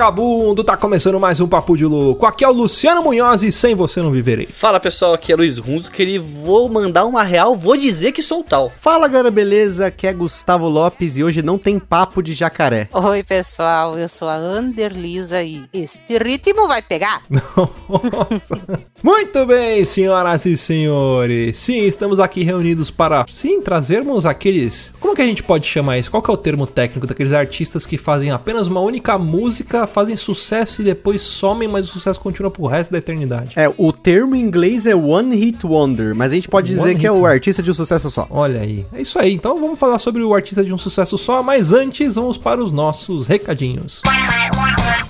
Vagabundo, tá começando mais um Papo de Louco. Aqui é o Luciano Munhoz e sem você não viverei. Fala pessoal, aqui é Luiz Runzo, e vou mandar uma real, vou dizer que sou tal. Fala galera, beleza? Aqui é Gustavo Lopes e hoje não tem papo de jacaré. Oi pessoal, eu sou a Anderlisa e este ritmo vai pegar. Muito bem, senhoras e senhores. Sim, estamos aqui reunidos para, sim, trazermos aqueles... Como que a gente pode chamar isso? Qual que é o termo técnico daqueles artistas que fazem apenas uma única música, fazem sucesso e depois somem, mas o sucesso continua pro resto da eternidade? É, o termo em inglês é One Hit Wonder, mas a gente pode dizer que é o artista de um sucesso só. Olha aí, é isso aí. Então vamos falar sobre o artista de um sucesso só, mas antes vamos para os nossos recadinhos. Música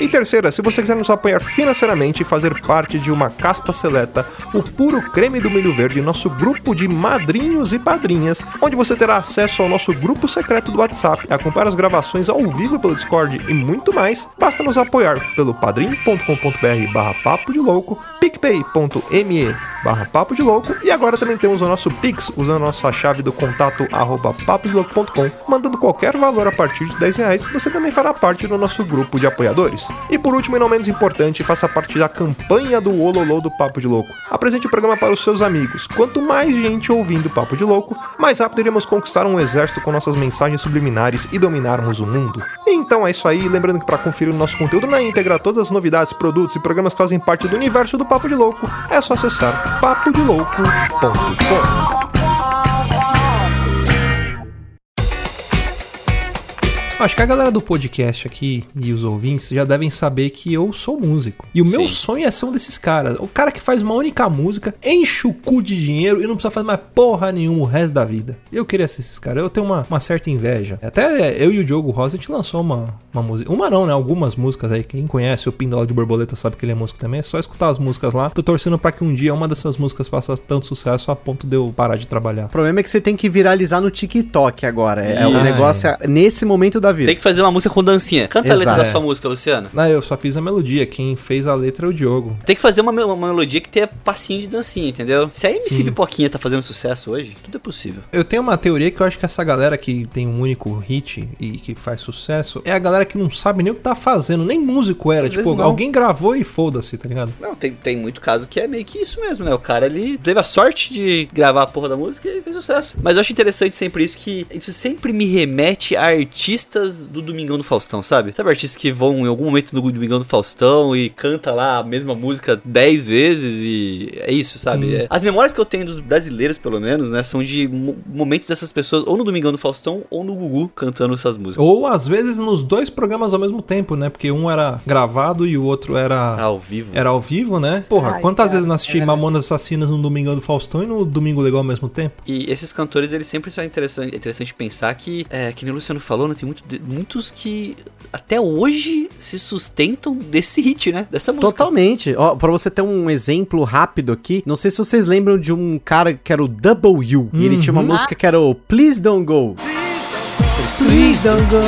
e terceira, se você quiser nos apoiar financeiramente e fazer parte de uma casta seleta, o puro creme do milho verde, nosso grupo de madrinhos e padrinhas, onde você terá acesso ao nosso grupo secreto do WhatsApp, acompanhar as gravações ao vivo pelo Discord e muito mais, basta nos apoiar pelo padrim.com.br barra papo de louco, picpay.me barra papo de louco e agora também temos o nosso Pix usando a nossa chave do contato arroba papodelouco.com, mandando qualquer valor a partir de 10 reais, você também fará parte do nosso grupo de apoiadores. E por último e não menos importante, faça parte da campanha do Ololô do Papo de Louco. Apresente o programa para os seus amigos. Quanto mais gente ouvindo Papo de Louco, mais rápido iremos conquistar um exército com nossas mensagens subliminares e dominarmos o mundo. Então é isso aí, lembrando que para conferir o nosso conteúdo na íntegra, todas as novidades, produtos e programas que fazem parte do universo do Papo de Louco, é só acessar papodelouco.com. Acho que a galera do podcast aqui e os ouvintes já devem saber que eu sou músico. E o Sim. meu sonho é ser um desses caras. O cara que faz uma única música, enche o cu de dinheiro e não precisa fazer mais porra nenhuma o resto da vida. Eu queria ser esses caras. Eu tenho uma, uma certa inveja. Até eu e o Diogo Rosa, a gente lançou uma, uma música. Uma não, né? Algumas músicas aí. Quem conhece o Pindola de Borboleta sabe que ele é músico também. É só escutar as músicas lá. Tô torcendo para que um dia uma dessas músicas faça tanto sucesso a ponto de eu parar de trabalhar. O problema é que você tem que viralizar no TikTok agora. É, o negócio é, nesse momento da da vida. Tem que fazer uma música com dancinha. Canta Exato. a letra da sua música, Luciano. Não, eu só fiz a melodia. Quem fez a letra é o Diogo. Tem que fazer uma, uma melodia que tenha passinho de dancinha, entendeu? Se a MC Sim. Pipoquinha tá fazendo sucesso hoje, tudo é possível. Eu tenho uma teoria que eu acho que essa galera que tem um único hit e que faz sucesso é a galera que não sabe nem o que tá fazendo, nem músico era. Às tipo, alguém gravou e foda-se, tá ligado? Não, tem, tem muito caso que é meio que isso mesmo, né? O cara ele teve a sorte de gravar a porra da música e fez sucesso. Mas eu acho interessante sempre isso que isso sempre me remete a artistas do Domingão do Faustão, sabe? Sabe artistas que vão em algum momento no Domingão do Faustão e canta lá a mesma música dez vezes e é isso, sabe? Hum. É. As memórias que eu tenho dos brasileiros, pelo menos, né, são de momentos dessas pessoas ou no Domingão do Faustão ou no Gugu cantando essas músicas. Ou às vezes nos dois programas ao mesmo tempo, né? Porque um era gravado e o outro era ao vivo. Era ao vivo, né? Porra, Ai, quantas cara, vezes eu não assisti é Mamonas Assassinas no Domingão do Faustão e no Domingo Legal ao mesmo tempo? E esses cantores, eles sempre são interessantes, interessante pensar que, é, que nem o Luciano falou, né, tem muito, muitos que até hoje se sustentam desse hit, né? Dessa música. Totalmente. Ó, pra você ter um exemplo rápido aqui, não sei se vocês lembram de um cara que era o W. Uhum. E ele tinha uma uhum. música que era o Please Don't Go. Please don't go,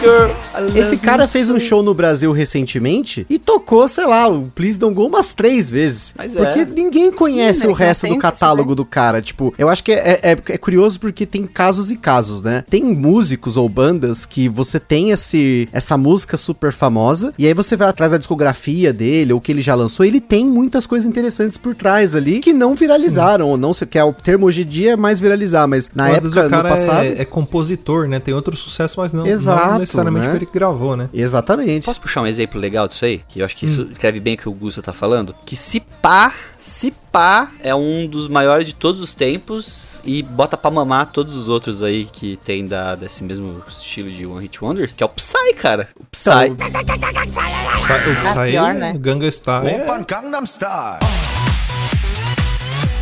girl. Esse cara fez um show no Brasil recentemente e tocou, sei lá, o Please Don't Go umas três vezes. Mas porque é. ninguém conhece Sim, o resto do catálogo do cara. Tipo, eu acho que é, é, é, curioso porque tem casos e casos, né? Tem músicos ou bandas que você tem esse, essa música super famosa e aí você vai atrás da discografia dele ou que ele já lançou. Ele tem muitas coisas interessantes por trás ali que não viralizaram, hum. ou não, que é o termo hoje em dia é mais viralizar, mas na mas época, no passado. É, é compositor, né? Tem outro sucesso, mas não, Exato, não necessariamente né? foi ele que gravou, né? Exatamente. Posso puxar um exemplo legal disso aí? Que eu acho que isso hum. escreve bem o que o Gusta tá falando? Que se pá, se pá, é um dos maiores de todos os tempos e bota pra mamar todos os outros aí que tem da, desse mesmo estilo de One Hit Wonders, que é o Psy, cara. O Psy. Então, o Psy, o Psy, é pior, né? Gangnam Style. É...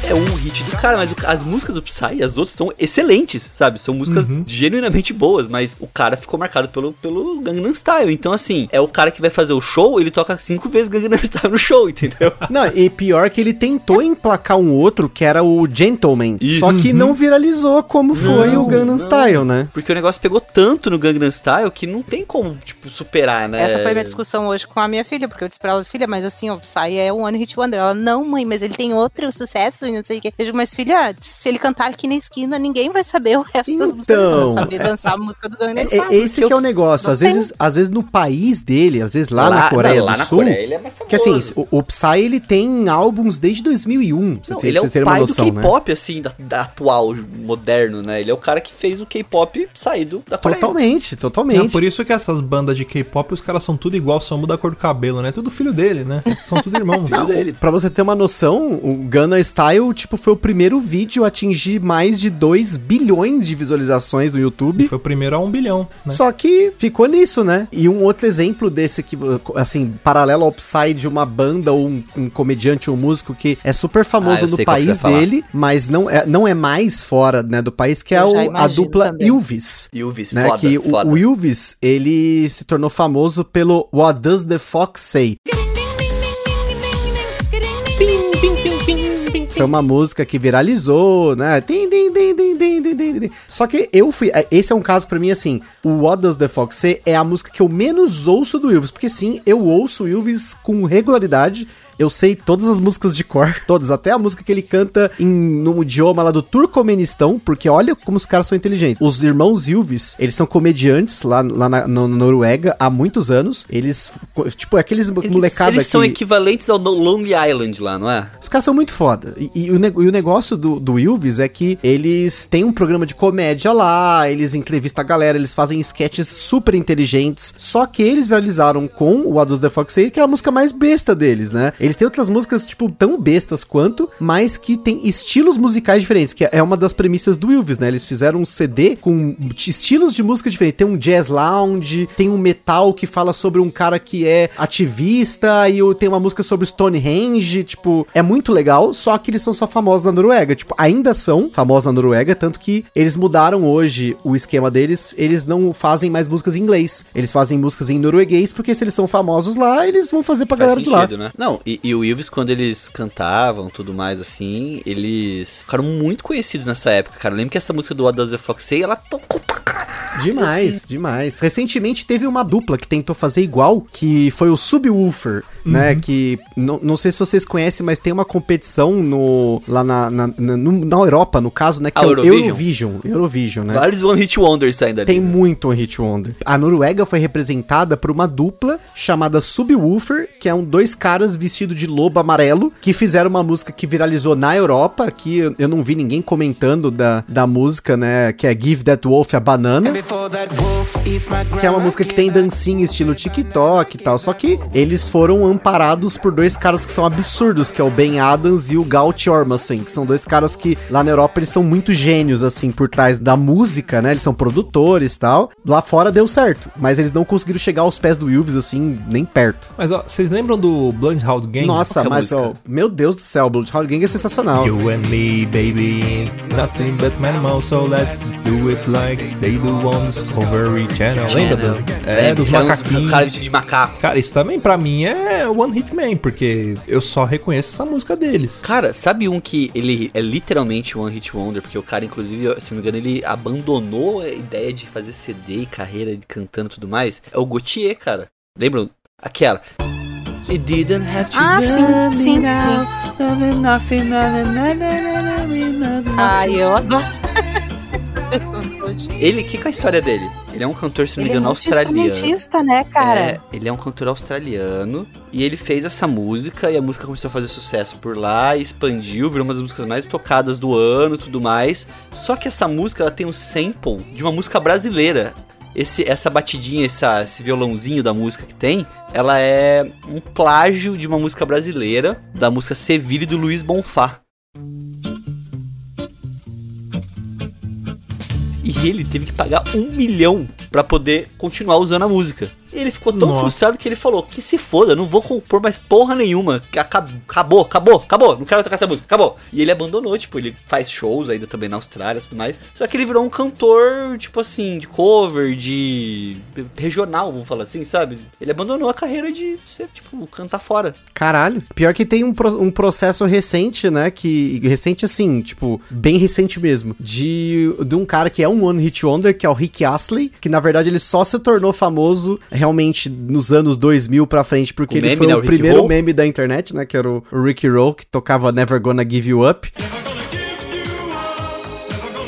é um hit do cara, mas o- as músicas do Psy, as outras são excelentes, sabe? São músicas Uhum. genuinamente boas, mas o cara ficou marcado pelo, pelo Gangnam Style. Então, assim, é o cara que vai fazer o show, ele toca cinco vezes Gangnam Style no show, entendeu? Não, e pior que ele tentou emplacar um outro, que era o Gentleman. Isso. Só que não viralizou como foi Não, o Gangnam não. Style, né? Porque o negócio pegou tanto no Gangnam Style que não tem como, tipo, superar, né? Essa foi a minha discussão hoje com a minha filha, porque eu disse pra ela, filha, mas assim, o Psy é um One Hit Wonder. Ela, não, mãe, mas ele tem outro sucesso e não sei o quê. Eu digo, mas filha, se ele cantar aqui na esquina, ninguém vai saber o resto das músicas. Eles Então. saber dançar a música do Gangnam É- Style. é- esse porque que é o negócio. não Às vezes, às vezes no país dele, às vezes lá, na Coreia não, lá do na Sul. Coreia ele é mais famoso. Que assim, o, o Psy ele tem álbuns desde 2001, pra Não, vocês ele é o terem uma pai noção, do né? K-pop, assim, da, da atual, moderno, né? Ele é o cara que fez o K-pop sair do, da Coreia. Totalmente, É totalmente. por isso que essas bandas de K-pop, os caras são tudo igual, só muda a cor do cabelo, né? Tudo filho dele, né? São tudo irmão. Filho dele. Pra você ter uma noção, o Gunna Style, tipo, foi o primeiro vídeo a atingir mais de 2 bilhões de visualizações no YouTube. Foi o primeiro a um bilhão, né? Só que ficou nisso, né? E um outro exemplo desse que, assim, paralelo ao Psy de uma banda ou um, um comediante ou um músico que é super Ah, famoso eu no país dele, mas não é, não é mais fora, né, do país, que é Eu já o- a dupla também. Ilvis. Ilvis, Né, foda, que o- foda. o Ilvis, ele se tornou famoso pelo What Does the Fox Say? Foi uma música que viralizou, né? Tim, tim, tim. Só que eu fui. é, Esse é um caso pra mim assim. O What Does the Fox Say é a música que eu menos ouço do Ilvis. Porque sim, eu ouço o Ilvis com regularidade. Eu sei todas as músicas de cor, todas, até a música que ele canta em, no idioma lá do Turcomenistão, porque olha como os caras são inteligentes. Os irmãos Ilvis, eles são comediantes lá, lá na, na Noruega há muitos anos. Eles, tipo, aqueles Eles, molecada eles são que- equivalentes ao Lonely Island lá, não é? os caras são muito foda. E, e o, e o negócio do, do Ilvis é que eles têm um programa de comédia lá, eles entrevistam a galera, eles fazem sketches super inteligentes. Só que eles viralizaram com o Adults the Fox que é a música mais besta deles, né? Eles têm outras músicas, tipo, tão bestas quanto, mas que tem estilos musicais diferentes, que é uma das premissas do Ilvis, né? Eles fizeram um CD com estilos de música diferentes. Tem um jazz lounge, tem um metal que fala sobre um cara que é ativista, e tem uma música sobre Stonehenge, tipo, é muito legal, só que eles são só famosos na Noruega. Tipo, ainda são famosos na Noruega, tanto que eles mudaram hoje o esquema deles, eles não fazem mais músicas em inglês, eles fazem músicas em norueguês, porque se eles são famosos lá, eles vão fazer pra Faz galera de lá. sentido, né? Não, e, e o Ilvis, quando eles cantavam, tudo mais assim, eles ficaram muito conhecidos nessa época, cara. Eu lembro que essa música do What Does the Fox Say, ela tocou Demais, demais. Recentemente teve uma dupla que tentou fazer igual, que foi o Subwoofer, né? Que não não sei se vocês conhecem, mas tem uma competição no, lá na, na, na, no- na Europa, no caso, né? Que A é o Eurovision? Eurovision. Eurovision, né? Vários One Hit Wonders ainda Tem muito um hit wonder. A Noruega foi representada por uma dupla chamada Subwoofer, que é um dois caras vestidos de lobo amarelo, que fizeram uma música que viralizou na Europa, que eu- eu não vi ninguém comentando da, da música, né, que é Give That Wolf a Banana. Que é uma música que tem dancinha estilo TikTok e tal. Só que eles foram amparados por dois caras que são absurdos, que é o Ben Adams e o Gal Jormasen, que são dois caras que lá na Europa eles são muito gênios, assim, por trás da música, né? Eles são produtores e tal. Lá fora deu certo, mas eles não conseguiram chegar aos pés do Wilves, assim, nem perto. Mas ó, vocês lembram do Bloodhound Gang? Nossa, é mas ó, meu Deus do céu, Bloodhound Gang é sensacional. You and me, baby, nothing but animals, so let's do it like they do on Discovery Channel. Lembra? Do, é, dos que era uns macaquinhos. Cara de macaco. Cara, isso também pra mim é One Hit Man, porque eu só reconheço essa música deles. Cara, sabe um que ele é literalmente One Hit Wonder? Porque o cara, inclusive, se não me engano, ele abandonou a ideia de fazer CD e carreira de cantando e tudo mais. É o Gautier, cara. Lembram? Aquela. It didn't have to Ah, sim, sim, sim. Ai, eu adoro. Ele, que que é a história dele? Ele é um cantor, se não me Ele é engano, australiano. multi-instrumentista, né, cara? É, ele é um cantor australiano e ele fez essa música e a música começou a fazer sucesso por lá, e expandiu, virou uma das músicas mais tocadas do ano e tudo mais. Só que essa música ela tem um sample de uma música brasileira. Esse, essa batidinha, essa, esse violãozinho da música que tem, ela é um plágio de uma música brasileira, da música Seville do Luiz Bonfá. E ele teve que pagar um milhão pra poder continuar usando a música. Ele ficou tão Nossa. frustrado que ele falou: que se foda, eu não vou compor mais porra nenhuma. que acab- Acabou, acabou, acabou, não quero tocar essa música, acabou. E ele abandonou, tipo, ele faz shows ainda também na Austrália e tudo mais. Só que ele virou um cantor, tipo assim, de cover, de regional, vamos falar assim, sabe? Ele abandonou a carreira de ser, tipo, cantar fora. Caralho. Pior que tem um, pro- um processo recente, né? Que. Recente assim, tipo, bem recente mesmo. De, de um cara que é um One Hit Wonder, que é o Rick Astley. Que na verdade ele só se tornou famoso realmente nos anos 2000 pra frente, porque O ele meme, foi né, o o primeiro Roll? meme da internet, né? Que era o, Ricky Roll, que tocava Never Gonna Give You Up.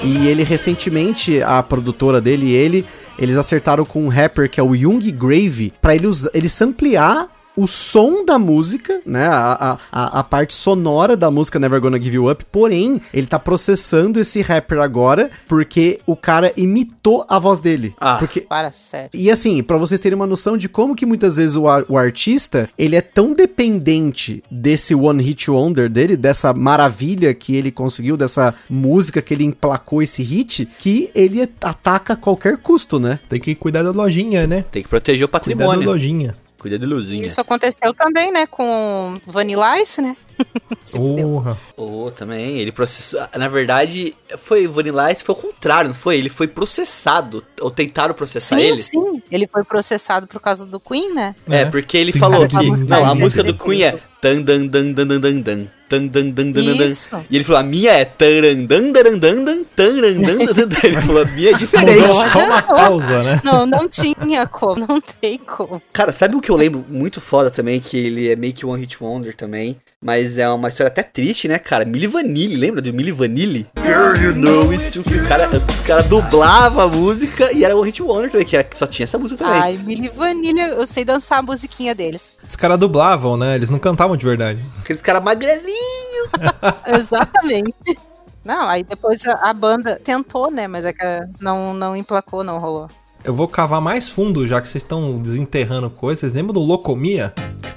E ele recentemente, a produtora dele e ele, eles acertaram com um rapper que é o Young Grave pra ele, usa- ele samplear o som da música, né? A, a, a, parte sonora da música Never Gonna Give You Up. Porém, ele tá processando esse rapper agora porque o cara imitou a voz dele. Ah. Porque Para, sério. e assim, pra vocês terem uma noção de como que muitas vezes o, o artista, ele é tão dependente desse one hit wonder dele, dessa maravilha que ele conseguiu, dessa música que ele emplacou esse hit, que ele ataca a qualquer custo, né? Tem que cuidar da lojinha, né? Tem que proteger o Cuidar da patrimônio. lojinha. Cuida de luzinha. Isso aconteceu também, né, com Vanilla Ice, né? Se. Porra. Oh, também, ele processou. Na verdade, foi Vanilla Ice, foi o contrário, não foi? Ele foi processado. Ou tentaram processar Sim, ele. sim. Ele foi processado por causa do Queen, né? É, É. porque ele Tem falou que. de- Não, a música do Queen é. Tan dan dan dan dan dan dan. Tan dan dan dan dan. E ele falou, a minha é taran dan dan dan dan taran dan dan dan. Ele falou, a minha é diferente. Mudou só uma pausa, né? Não, não tinha como, não tem como. Cara, sabe o que eu lembro muito foda também? Que ele é meio que One Hit Wonder também. Mas é uma história até triste, né, cara? Milli Vanilli, lembra do Milli Vanilli? Girl, you know it's O cara, o cara dublava a música e era One Hit Wonder também, que era- só tinha essa música também. Ai, Milli Vanilha, eu sei dançar a musiquinha deles. Os caras dublavam, né? Eles não cantavam de verdade. Aqueles caras magrelinhos. Exatamente. Não, aí depois a, a banda tentou, né? Mas é que não, não emplacou, não rolou. Eu vou cavar mais fundo, já que vocês estão desenterrando coisas. Vocês lembram do Locomia?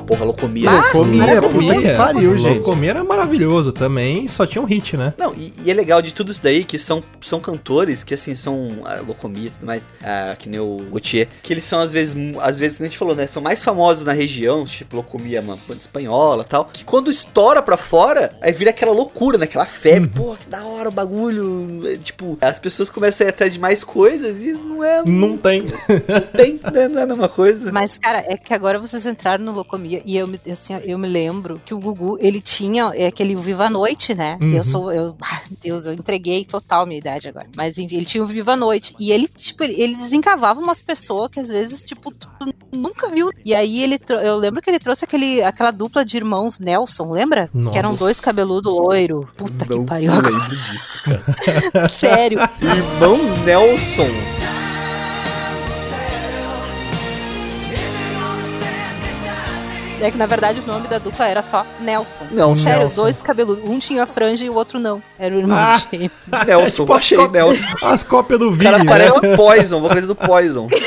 Porra, Locomia. Ah, Comia, maravilhoso. puta que pariu, gente. Locomia era maravilhoso também, só tinha um hit, né? Não, e, e é legal de tudo isso daí, que são, são cantores que, assim, são a Locomia e tudo mais, ah, que nem o Gautier, que eles são, às vezes, às vezes, como a gente falou, né, são mais famosos na região, tipo Locomia, uma banda espanhola e tal, que quando estoura pra fora, aí vira aquela loucura, né, aquela febre, pô, que da hora o bagulho, é, tipo, as pessoas começam a ir atrás de mais coisas e não é, não Não tem. tem, né, não é a mesma coisa. Mas, cara, é que agora vocês entraram no Locomia e eu, me- assim, eu me lembro que o Gugu, ele tinha é, aquele Viva a Noite, né? Uhum. Eu sou, eu, Deus, eu entreguei total minha idade agora. Mas enfim, ele tinha o Viva a Noite. E ele, tipo, ele, ele desencavava umas pessoas que às vezes, tipo, tu nunca viu. E aí ele, eu lembro que ele trouxe aquele, aquela dupla de irmãos Nelson, lembra? Nossa. Que eram dois cabeludo loiro. Puta que Não pariu. lembro disso, cara. Sério. Irmãos Nelson. É que na verdade o nome da dupla era só Nelson. Não, Sério, Nelson. dois cabeludos. Um tinha franja e o outro não. Era o irmão Ah. gêmeo. Nelson, Tipo, achei Nelson. As cópias do O Vini, cara né? parece o Poison, vou fazer do Poison.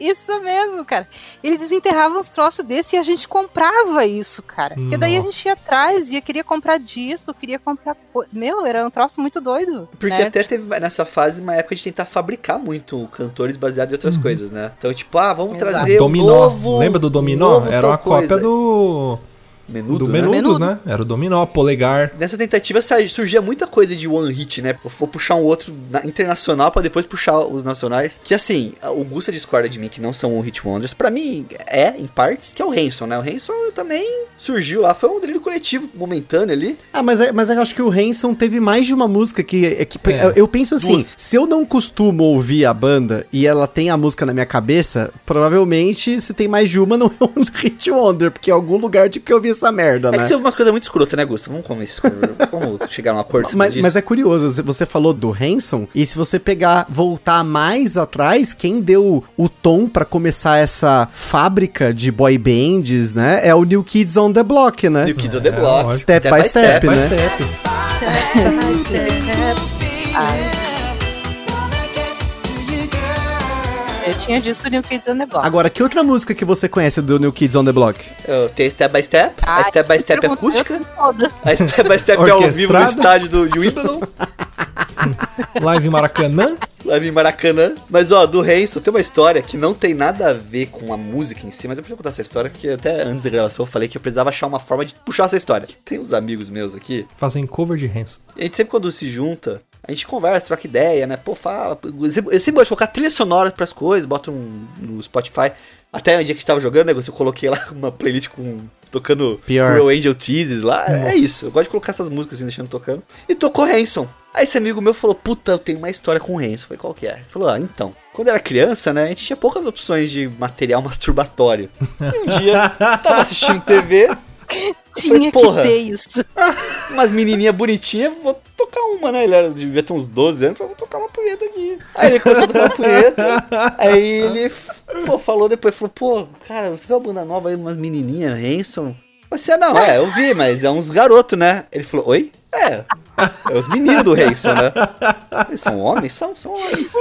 Isso mesmo, cara. Ele desenterrava uns troços desse e a gente comprava isso, cara. Porque daí a Nossa. gente ia atrás, ia queria comprar disco, queria comprar. co- Meu, era um troço muito doido. Porque né? até teve nessa fase uma época de tentar fabricar muito cantores baseados em outras Uhum. coisas, né? Então, tipo, ah, vamos Exato. trazer Dominó. um novo. Lembra do Dominó? novo Era uma cópia coisa. do. Menudo, do né? Menudos, Menudo. né? Era o Dominó, Polegar. Nessa tentativa surgia muita coisa de one hit, né? Eu vou puxar um outro na- internacional pra depois puxar os nacionais. Que assim, o Gusta discorda de mim que não são one hit wonders. Pra mim é, em partes, que é o Hanson, né? O Hanson também surgiu lá, foi um delírio coletivo momentâneo ali. Ah, mas, é- mas eu acho que o Hanson teve mais de uma música que. é que É. eu, eu penso assim: Duas. se eu não costumo ouvir a banda e ela tem a música na minha cabeça, provavelmente se tem mais de uma, não é um Hit Wonder, porque em algum lugar de que eu vi essa merda, É né? que você ouve umas coisas muito escrotas, né, Gusta? Vamos começar. Vamos chegar num acordo Mas, isso. mas é curioso, você- você falou do Hanson, e se você pegar, voltar mais atrás, quem deu o tom pra começar essa fábrica de boy bands, né? É o New Kids on the Block, né? New Kids on the É, Block. lógico. Step by step, Step by né? step. Eu tinha disco do New Kids on the Block. Agora, que outra música que você conhece do New Kids on the Block? Eu tenho Step by Step, a Step by Step pergunta- acústica, eu a Step by Step é ao vivo no estádio do, de Wimbledon. Live Maracanã. Live em Maracanã. Mas, ó, do Hanson tem uma história que não tem nada a ver com a música em si, mas eu preciso contar essa história, porque até antes da gravação eu falei que eu precisava achar uma forma de puxar essa história. Tem uns amigos meus aqui, Fazem cover de Hanson. a gente sempre quando se junta, a gente conversa, troca ideia, né? Pô, fala. Eu sempre, eu sempre gosto de colocar trilha sonora pras coisas, boto um, no Spotify. Até o dia que a gente tava jogando, né? Eu coloquei lá uma playlist com. Tocando Pior. Real Angel Teases lá. É isso. Eu gosto de colocar essas músicas assim, deixando tocando. E tocou Hanson. Aí esse amigo meu falou: Puta, eu tenho uma história com o Hanson. Eu falei: Qual que é? Ele falou: Ah, então. Quando eu era criança, né? A gente tinha poucas opções de material masturbatório. E um dia, tava assistindo TV. Tinha porra. que ter isso. umas menininhas bonitinhas, vou tocar uma, né? Ele era, devia ter uns 12 anos, falei, vou tocar uma punheta aqui. Aí ele começou a tocar uma punheta, aí ele pô, falou depois, falou, pô, cara, você viu a banda nova aí, umas menininhas, Hanson? Você não, é, eu vi, mas é uns garotos, né? Ele falou, oi? É, é os meninos do Hanson, né? Eles são homens? São, são homens.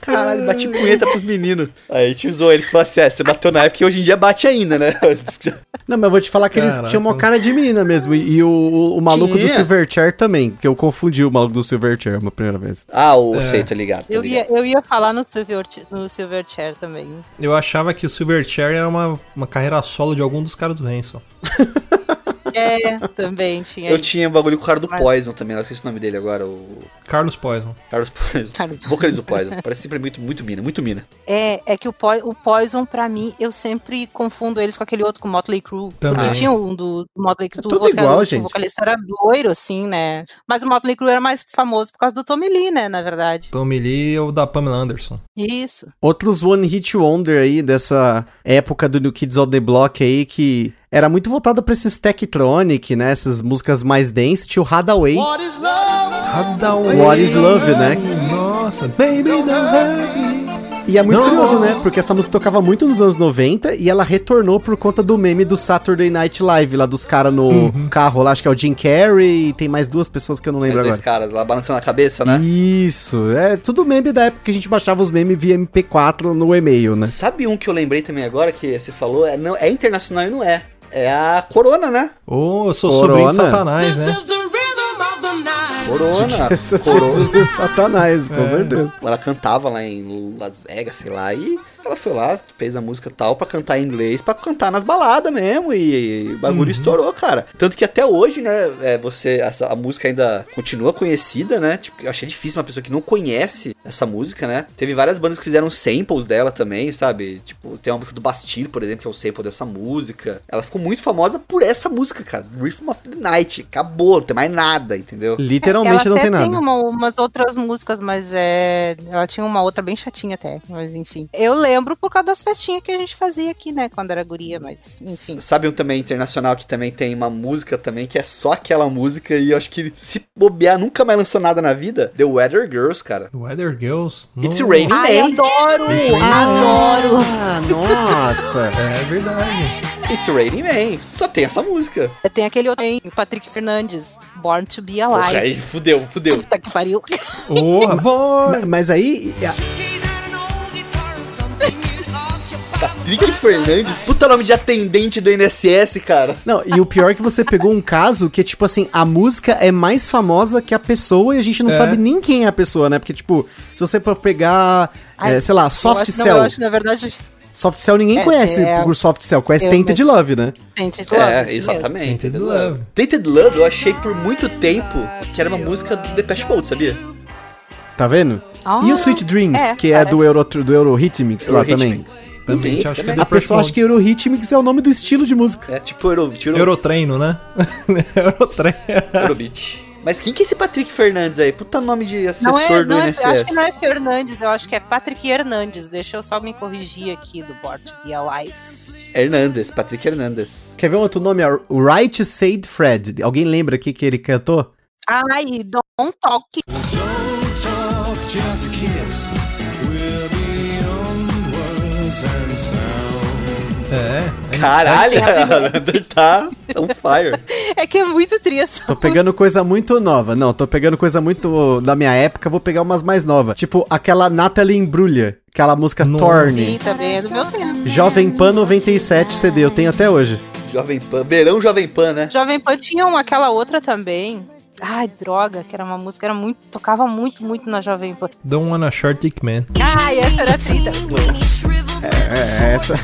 Caralho, bati punheta pros meninos. Aí a gente usou ele e falou assim, é, você bateu na época e hoje em dia bate ainda, né? Não, mas eu vou te falar que eles Caraca. tinham uma cara de menina mesmo. E, e o, o, o maluco do Tinha. Silverchair também. Que eu confundi o maluco do Silverchair uma primeira vez. ah, o É. sei, tô ligado. Tô Eu ligado. ia, eu ia falar no Silver, no Silverchair também. Eu achava que o Silverchair era uma, uma carreira solo de algum dos caras do Hanson. É, também tinha Eu isso. tinha um bagulho com o cara do Mas- Poison também, não sei se o nome dele agora, o Carlos Poison. Carlos Poison. Carlos- Vocaliza o Poison. Parece sempre muito, muito mina, muito mina. É, é que o, Poi- o Poison, pra mim, eu sempre confundo eles com aquele outro, com o Motley Crue. Também. Porque tinha um do, do Motley Crue. É o tudo vocal- igual, o gente. vocalista era loiro, assim, né? Mas o Motley Crue era mais famoso por causa do Tommy Lee, né, na verdade. Tommy Lee e o da Pamela Anderson. Isso. Outros One Hit Wonder aí dessa época do New Kids on the Block aí que era muito voltado pra esses Techtronic, né? Essas músicas mais dance. Tinha o Hadaway. Hadaway. What is Love, né? Nossa, baby, don't hurt me. E é muito Não. curioso, né? Porque essa música tocava muito nos anos 90 e ela retornou por conta do meme do Saturday Night Live, lá dos caras no Uhum. carro lá. Acho que é o Jim Carrey e tem mais duas pessoas que eu não lembro dois agora. caras lá balançando a cabeça, né? Isso, é tudo meme da época que a gente baixava os memes via MP4 no e-mail, né? Sabe um que eu lembrei também agora que você falou? É, não, é internacional e não é. É a Corona, né? Ô, eu sou Corona. sobrinho de Satanás, né? Corona. Jesus e Satanás, com É. certeza. Ela cantava lá em Las Vegas, sei lá, e ela foi lá, fez a música tal pra cantar em inglês, pra cantar nas baladas mesmo, e o bagulho estourou, cara. Tanto que até hoje, né, é, você, essa, a música ainda continua conhecida, né, tipo, eu achei difícil uma pessoa que não conhece essa música, né, teve várias bandas que fizeram samples dela também, sabe, tipo, tem uma música do Bastille, por exemplo, que é o sample dessa música, ela ficou muito famosa por essa música, cara, Rhythm of the Night, acabou, não tem mais nada, entendeu? Literalmente ela não até tem nada. uma- umas outras músicas, mas é. Ela tinha uma outra bem chatinha até, mas enfim. Eu lembro por causa das festinhas que a gente fazia aqui, né, quando era guria, mas enfim. Sabe um também internacional que também tem uma música também que é só aquela música e eu acho que se bobear nunca mais lançou nada na vida? The Weather Girls, cara. Weather Girls. It's no- raining. Ai, Man. adoro! It's raining Adoro! Ah, nossa. É verdade. It's Raining Man. Só tem essa música. Tem aquele outro, hein, Patrick Fernandes, Born to Be Porra, Alive. aí fudeu, fudeu. Puta que pariu. Porra. Ma- Mas aí, Patrick Fernandes, puta nome de atendente do INSS, cara. Não, e o pior é que você pegou um caso que é tipo assim, a música é mais famosa que a pessoa e a gente não É. sabe nem quem é a pessoa, né? Porque, tipo, se você for pegar, Ai, é, sei lá, eu Soft acho, não, Cell. eu acho, na verdade, Soft Cell ninguém É, conhece é, por Soft Cell, conhece eu Tainted Love, né? love, É, isso mesmo. exatamente. Tainted Love. Tainted Love eu achei por muito tempo que era uma música do Depeche Mode, sabia? Tá vendo? Ah, e o Sweet Dreams, é, que é do Euro, do Euro Hitmix lá também. Eurythmics. Também Sim, acho que é também. A pessoa acha que Euro Hitmix é o nome do estilo de música. É tipo Euro, Euro, Eurotreino, né? Eurotreino. Eurobeat. Mas quem que é esse Patrick Fernandes aí? Puta nome de assessor Não é, do não é, INSS. eu acho que não é Fernandes, eu acho que é Patrick Hernandes. Deixa eu só me corrigir aqui do Born to Be Alive. Hernandes, Patrick Hernandes. Quer ver um outro nome? É Right Said Fred. Alguém lembra aqui que ele cantou? Ai, Don't Talk. É. é Caralho, Sim, a primeira- a Lander tá on fire. É que é muito triste. Tô pegando coisa muito nova. Não, tô pegando coisa muito da minha época, vou pegar umas mais novas. Tipo aquela Natalie Imbruglia, aquela música Nossa. Torne. Sim, também é do meu tempo. Jovem Pan 97 CD, eu tenho até hoje. Jovem Pan, verão Jovem Pan, né? Jovem Pan tinha uma, aquela outra também. Ai, droga, que era uma música, era muito. Tocava muito, muito na Jovem Pan. Don't wanna short dick man. Ai, essa era a trilha. É, essa.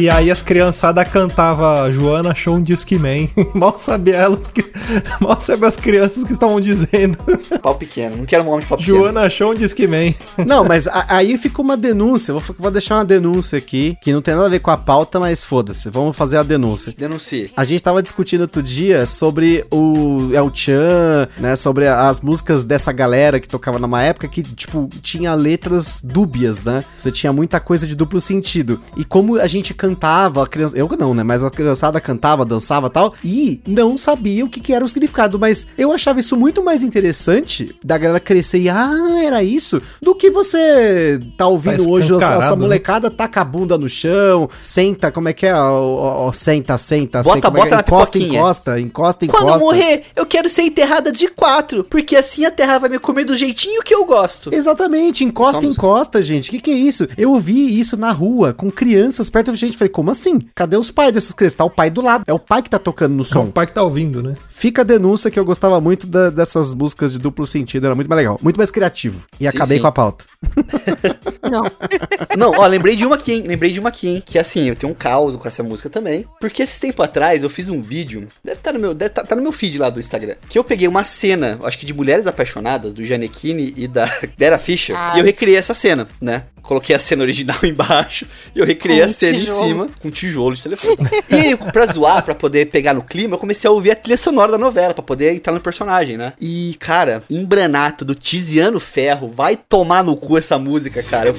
E aí as criançadas cantavam Joana achou um Disque Man. Mal sabia elas que. Mal sabia as crianças que estavam dizendo. Pau pequeno. Não quero um homem de pau pequeno. Joana achou um Disque Man. Não, mas a- aí ficou uma denúncia. Vou, vou deixar uma denúncia aqui, que não tem nada a ver com a pauta, mas foda-se. Vamos fazer a denúncia. Denuncie. A gente tava discutindo outro dia sobre o El Chan, né? Sobre as músicas dessa galera que tocava numa época que, tipo, tinha letras dúbias, né? Você tinha muita coisa de duplo sentido. E como a gente cantava, a criança, eu não, né? Mas a criançada cantava, dançava e tal, e não sabia o que, que era o significado. Mas eu achava isso muito mais interessante da galera crescer e, ah, era isso, do que você tá ouvindo Tá hoje essa, essa né? molecada taca a bunda no chão, senta, como é que é? Ó, senta, senta, Bota- senta, é é? bota na encosta, pipoquinha. encosta, encosta, encosta. Quando morrer, eu quero ser enterrada de quatro, porque assim a terra vai me comer do jeitinho que eu gosto. Exatamente, encosta, música. encosta, gente. O que, que é isso? Eu ouvi isso na rua, com crianças perto gente. Falei, como assim? Cadê os pais dessas crianças? Tá o pai do lado. É o pai que tá tocando no O som. pai que tá ouvindo, né? Fica a denúncia que eu gostava muito da- dessas músicas de duplo sentido. Era muito mais legal, muito mais criativo. E acabei sim. com a pauta. Não. Não, ó, lembrei de uma aqui, hein? Lembrei de uma aqui, hein? Que assim, eu tenho um caos com essa música também. Porque esse tempo atrás eu fiz um vídeo, deve estar no meu, deve tá, tá no meu feed lá do Instagram, que eu peguei uma cena, acho que de mulheres apaixonadas, do Janequine e da Dera Fischer, Ah. e eu recriei essa cena, né? Coloquei a cena original embaixo e eu recriei Com a cena tijolo. em cima com um tijolo de telefone. e pra zoar, pra poder pegar no clima, eu comecei a ouvir a trilha sonora da novela, pra poder entrar no personagem, né? E, cara, Embranato do Tiziano Ferro, vai tomar no cu essa música, cara.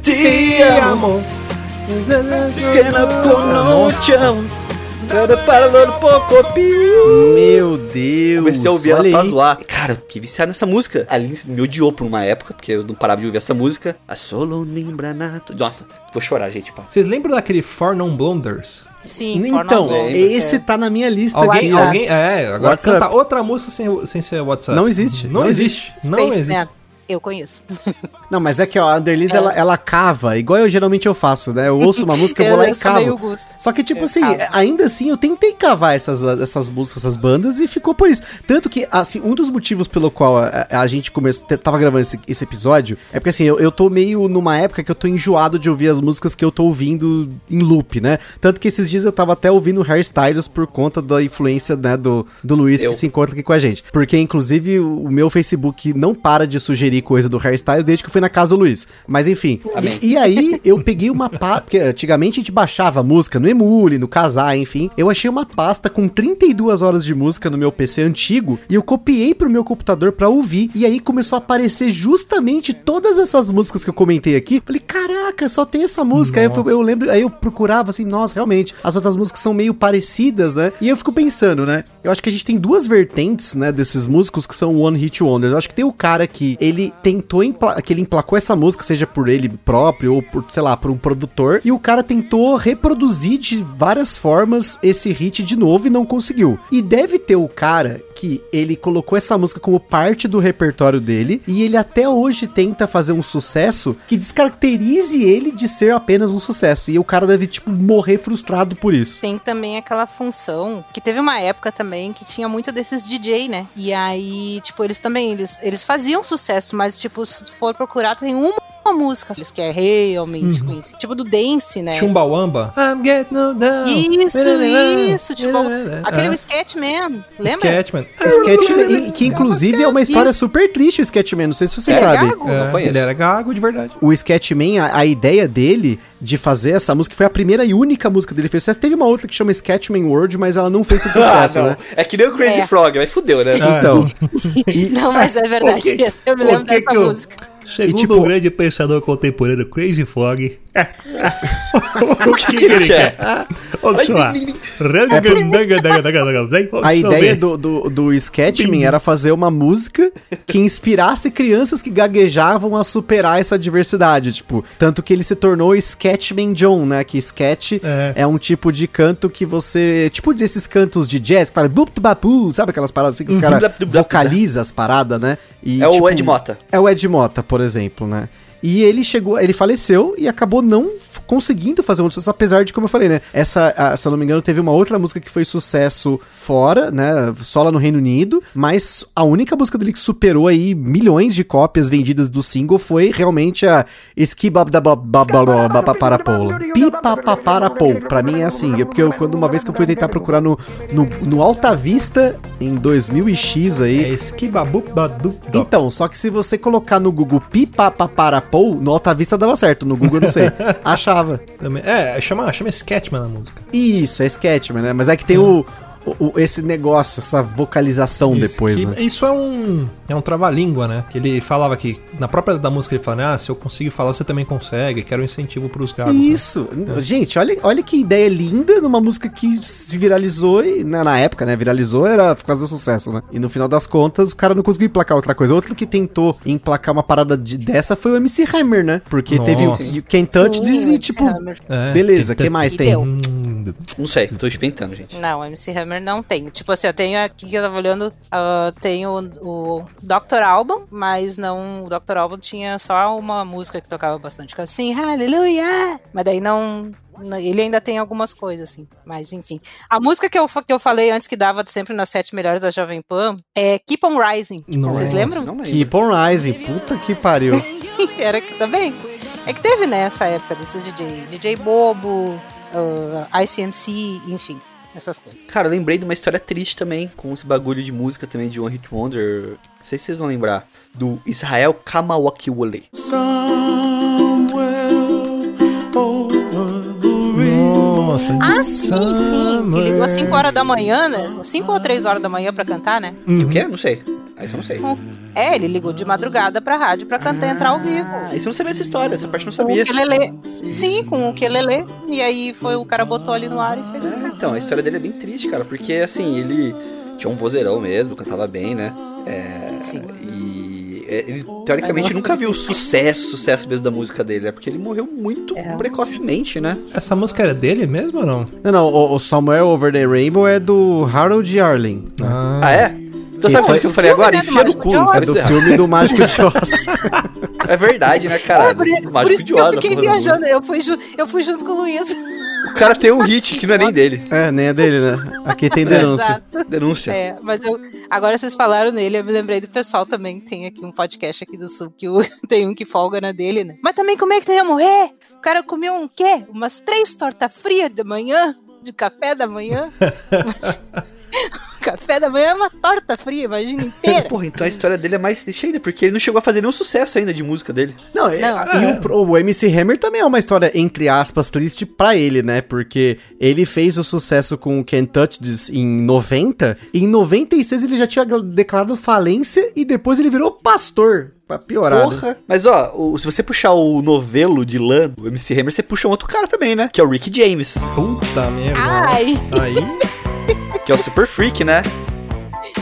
Te amo. Esquena pouco piu. Meu Deus. Comecei a ouvir ela pra aí. zoar. Cara, eu fiquei viciado nessa música. A Aline me odiou por uma época, porque eu não parava de ouvir essa música. A solo Nembranato. Nossa, vou chorar, gente, pá. Vocês lembram daquele For Non Blonders? Sim, Então, esse é. tá na minha lista Alguém, alguém, é, agora WhatsApp. canta outra música sem, sem ser WhatsApp. Não existe, Não, não existe. Não Spaceman. existe. Eu conheço. Não, mas é que ó, a Underliz, É. ela, ela cava, igual eu geralmente eu faço, né? Eu ouço uma música, eu vou lá e cavo. Só que, tipo Eu assim, cavo. ainda assim, eu tentei cavar essas, essas músicas, essas bandas, e ficou por isso. Tanto que, assim, um dos motivos pelo qual a, a gente começou, tava gravando esse, esse episódio, é porque, assim, eu, eu tô meio numa época que eu tô enjoado de ouvir as músicas que eu tô ouvindo em loop, né? Tanto que esses dias eu tava até ouvindo Hairstyles por conta da influência, né, do, do Luiz Eu. que se encontra aqui com a gente. Porque, inclusive, o o meu Facebook não para de sugerir coisa do Hairstyles desde que eu fui na casa do Luiz. Mas, enfim. E, e aí, eu peguei uma pasta, porque antigamente a gente baixava música no Emule, no Casar, enfim. Eu achei uma pasta com 32 horas de música no meu PC antigo e eu copiei pro meu computador pra ouvir. E aí começou a aparecer justamente todas essas músicas que eu comentei aqui. Falei, caraca, só tem essa música. Aí eu, fui- eu lembro, aí eu procurava assim, nossa, realmente, as outras músicas são meio parecidas, né? E eu fico pensando, né? Eu acho que a gente tem duas vertentes, né, desses músicos que são One Hit Wonders. Eu acho que tem o cara que ele tentou, empla- que ele emplacou essa música, seja por ele próprio ou por, sei lá, por um produtor, e o cara tentou reproduzir de várias formas esse hit de novo e não conseguiu. E deve ter o cara que ele colocou essa música como parte do repertório dele e ele até hoje tenta fazer um sucesso que descaracterize ele de ser apenas um sucesso. E o cara deve, tipo, morrer frustrado por isso. Tem também aquela função que teve uma época também que tinha muito desses DJ, né? E aí, tipo, eles também eles, eles faziam sucesso, mas tipo, se for procurar, tem uma música que é realmente Uhum. conhecida. Tipo do dance, né? Chumbawamba. I'm getting down. Isso, isso, tipo, aquele Ah, Sketchman, lembra? Sketchman. Sketchman, e, que inclusive é uma história super triste o Sketchman, não sei se vocês É sabem. gago? É, ele era gago de verdade. O Sketchman, a, a ideia dele de fazer essa música foi a primeira e única música dele que fez sucesso. Teve uma outra que chama Sketchman World, mas ela não fez tanto Ah, sucesso, não. né? É que nem o Crazy É. Frog, mas fudeu, né? Então, e- Não, mas é verdade. O que- eu me lembro dessa que eu- música. Segundo tipo- o grande pensador contemporâneo Crazy Frog. o que, que ele quer? a ideia do, do, do Sketchman era fazer uma música que inspirasse crianças que gaguejavam a superar essa adversidade, tipo, tanto que ele se tornou Sketchman John, né, que sketch é. É. um tipo de canto que você, tipo desses cantos de jazz que fala bup bapu, sabe aquelas paradas assim que os caras Blap, blap, blap. vocalizam as paradas, né? E, É o tipo, Ed Mota. É o Ed Mota, por exemplo, né? E ele chegou, ele faleceu e acabou não conseguindo fazer um sucesso, apesar de, como eu falei, né? Essa, a- se eu não me engano, teve uma outra música que foi sucesso fora, né? Só lá no Reino Unido, mas a única música dele que superou aí milhões de cópias vendidas do single foi realmente a Skibabdabababapapapapola. Pipapaparapou. Pra mim é assim, é porque eu, quando uma vez que eu fui tentar procurar no, no, no Alta Vista, em 2000 e X aí, É então, só que se você colocar no Google pipapaparapou, no Alta Vista dava certo, no Google eu não sei. Achava. também. É, chama, chama Sketchman a música. Isso, é Sketchman, né? Mas é que tem o, o- o- esse negócio, essa vocalização depois, Esqui- né? Isso é um é um trava-língua, né? Que ele falava que na própria da música ele fala, ah, se eu conseguir falar, você também consegue. Quero um incentivo pros garotos. né? Isso. Gente, olha, olha que ideia linda numa música que se viralizou e na, na época, né? Viralizou era por causa do sucesso, né? E no final das contas, o cara não conseguiu emplacar outra coisa. Outro que tentou emplacar uma parada de- dessa foi o MC Hammer, né? Porque teve o Nossa. You Can't Touch Sim, o e tipo. É, beleza, tem- que mais tem? deu. Hum, Não sei, tô inventando, gente. Não, o MC Hammer não tem. Tipo assim, eu tenho aqui que eu tava olhando, ah, tem o, o Dr. Alban, mas não. O Dr. Alban tinha só uma música que tocava bastante, que era assim, Aleluia! Mas daí não. não- Ele ainda tem algumas coisas, assim. Mas enfim. A música que eu, que eu falei antes que dava sempre nas sete melhores da Jovem Pan é Keep on Rising. Nossa. Vocês lembram? Não. Keep on Rising, puta que pariu. Era que também. É que teve nessa época desses DJ. DJ Bobo, ah, ICMC, enfim, essas coisas. Cara, lembrei de uma história triste também, com esse bagulho de música também de One Hit Wonder. Não sei se vocês vão lembrar. Do Israel Kamawakiwole. Nossa. Ah, sim, sim. Que ligou às 5 horas da manhã, né? 5 ou 3 horas da manhã pra cantar, né? O quê? Não sei. Ah, isso eu não sei. É, ele ligou de madrugada pra rádio pra cantar entrar ao vivo. Ah, isso eu não sabia dessa história, essa parte eu não Com sabia. o quelele. Sim, com o quelele. E aí foi o cara botou ali no ar e fez É, isso. então, a história dele é bem triste, cara, porque assim, ele tinha um vozeirão mesmo, cantava bem, né? É, Sim. E é, ele teoricamente nunca viu o sucesso, sucesso mesmo da música dele, é porque ele morreu muito É. precocemente, né? Essa música era dele mesmo ou não? Não, não, o, o Samuel Over the Rainbow é do Harold Arlen. né? Ah, é? Então sabe o que eu falei agora? né, do Enfia no cu. É do filme do Mágico de Oz. É verdade, né, cara? É, por, por Mágico isso de que eu fiquei viajando. Eu fui, eu fui junto com o Luiz. O cara tem um hit que não é nem dele. É, nem é dele, né? Aqui tem denúncia. Exato. Denúncia. É, mas eu, agora vocês falaram nele, eu me lembrei do pessoal também. Tem aqui um podcast aqui do Sul que o- tem um que folga na dele, né? Mas também como é que tu ia morrer? O cara comeu um quê? Umas três tortas frias de manhã? De café da manhã? Café da manhã é uma torta fria, imagina, inteira. Porra, então a história dele é mais triste ainda, porque ele não chegou a fazer nenhum sucesso ainda de música dele. Não, é- Não. e o, pro- o MC Hammer também é uma história, entre aspas, triste pra ele, né? Porque ele fez o sucesso com o Can't Touch This em 90, e em 96 ele já tinha declarado falência e depois ele virou pastor, pra piorar. né? Porra. Mas ó, o- se você puxar o novelo de lã do MC Hammer, você puxa um outro cara também, né? Que é o Rick James, Puta merda. Ai, Aí, que é o Super Freak, né?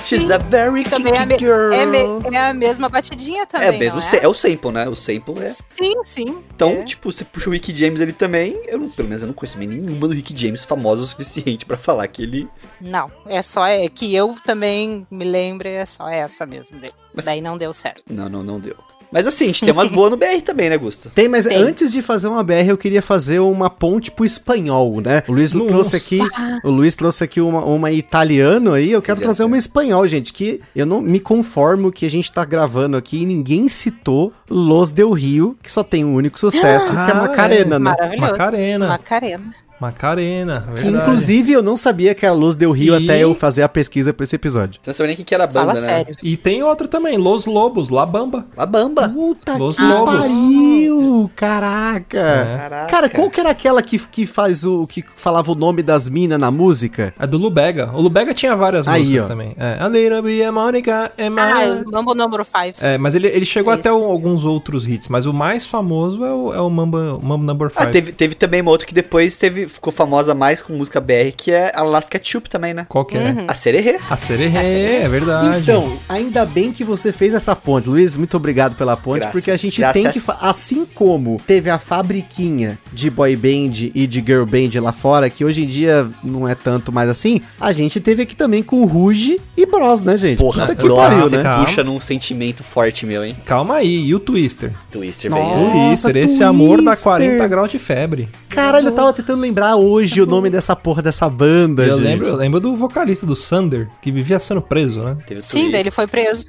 She's Sim, a very também é a, girl. é, me- é a mesma batidinha também, É mesmo, é? é o sample, né? O sample é. Sim, sim. Então, é. tipo, você puxa o Rick James ali também. Eu não, pelo menos eu não conheço nenhuma do Rick James famosa o suficiente pra falar que ele. Não, é só é que eu também me lembre, é só essa mesmo dele. Mas- Daí não deu certo. Não, não, não deu. Mas assim, a gente tem umas boas no BR também, né, Gusta? Tem, mas Tem. antes de fazer uma BR, eu queria fazer uma ponte pro espanhol, né? O Luiz Nossa. trouxe aqui, o Luiz trouxe aqui uma, uma italiano aí, eu quero Pois é, trazer uma espanhol, gente, que eu não me conformo que a gente tá gravando aqui e ninguém citou Los Del Rio, que só tem um único sucesso, que é Ah, Macarena, é. né? Maravilhoso. Macarena. Macarena. Macarena, Que, verdade. inclusive eu não sabia que era Los Del Rio E- até eu fazer a pesquisa pra esse episódio. Você não sabia nem quem que era a banda, Fala né? sério. E tem outro também, Los Lobos, La Bamba. A Bamba. Puta Los que Lobos. pariu! Caraca! É. Caraca. Cara, qual que era aquela que, que faz o. que falava o nome das minas na música? É do Lubega. O Lubega tinha várias Aí, músicas ó. também. É, a Little of Monica é Ah, mais... Mambo Number 5. É, mas ele, ele chegou Esse. até o- alguns outros hits, mas o mais famoso é o, é o Mamba, Mamba Number 5. Ah, teve, teve também uma outra que depois teve, ficou famosa mais com música BR, que é a Las Ketchup também, né? Qual que é? Uhum. A Sererê. A Sererê, é verdade. Então, ainda bem que você fez essa ponte. Luiz, muito obrigado pela ponte, Graças, porque a gente graças. tem que. Assim como teve a fabriquinha de boy band e de girl band lá fora, que hoje em dia não é tanto mais assim, a gente teve aqui também com Ruge e Bros, né, gente? Porra, Puta que nossa, pariu, você né? Calma. puxa num sentimento forte meu, hein? Calma aí, e o Twister? Twister veio. Twister, esse Twister. amor dá 40 graus de febre. Caralho, eu tava tentando lembrar hoje o nome dessa porra dessa banda, Eu gente. lembro, eu lembro do vocalista do Sander, que vivia sendo preso, né? Sim, daí ele foi preso.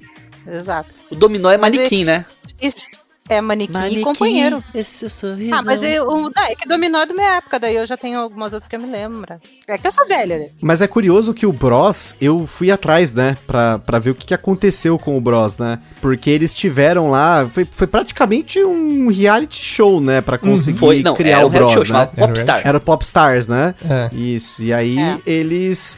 Exato. O dominó é Mas manequim, né? Isso é manequim, e companheiro. Esse sorriso. Ah, mas eu, o, não, é que dominó é da minha época, daí eu já tenho algumas outras que eu me lembro. É que eu sou velha, né? Mas é curioso que o Bros, eu fui atrás, né, pra, pra ver o que, que aconteceu com o Bros, né? Porque eles tiveram lá, foi, foi praticamente um reality show, né, pra conseguir Foi, não, criar era o reality Bros, show, né? chamado Popstar. Era o Popstars, né? É. Isso, e aí É. eles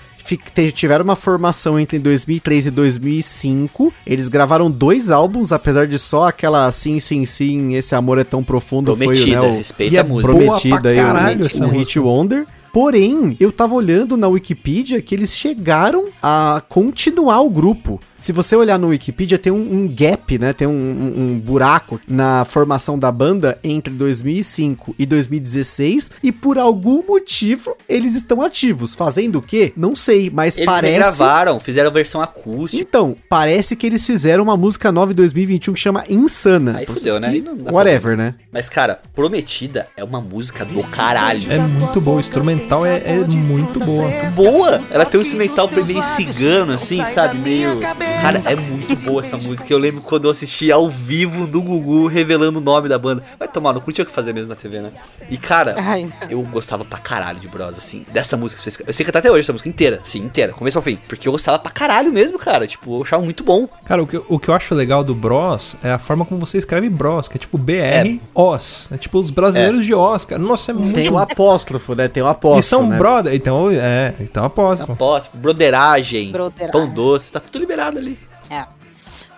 tiveram uma formação entre 2003 e 2005. Eles gravaram dois álbuns, apesar de só aquela Sim, Sim, Sim, Esse Amor é Tão Profundo Prometida, foi, né, o, respeita E a é música. boa prometida aí, caralho o, o Hit Wonder. Porém, eu tava olhando na Wikipedia que eles chegaram a continuar o grupo. Se você olhar no Wikipedia, tem um, um gap, né? Tem um, um- um buraco na formação da banda entre 2005 e 2016. E por algum motivo, eles estão ativos. Fazendo o quê? Não sei, mas Eles parece... gravaram, fizeram versão acústica. Então, parece que eles fizeram uma música nova em 2021 que chama Insana. Aí fudeu, né? Aí Whatever, né? Mas, cara, Prometida é uma música do caralho. É muito boa, o instrumental é, é muito boa. boa. Ela tem um instrumental meio cigano, assim, sabe? Meio. Cara, é muito boa essa música. Eu lembro quando eu assisti ao vivo do Gugu revelando o nome da banda. Vai tomar, no cu, tinha o que fazer mesmo na TV, né? E, cara, Ai, eu gostava pra caralho de Bros, assim. Dessa música específica. Eu sei cantar até hoje essa música inteira, sim, inteira, começo ao fim. Porque eu gostava pra caralho mesmo, cara. Tipo, eu achava muito bom. Cara, o que, o que eu acho legal do Bros é a forma como você escreve Bros, que é tipo BR-OS. É. tipo os brasileiros de Os, cara. Nossa, é muito Tem o apóstrofo, né? Tem o apóstrofo, E são né? brother, então é, então aposto. Aposto, broderagem, Broderagem. pão doce, tá tudo liberado ali. é.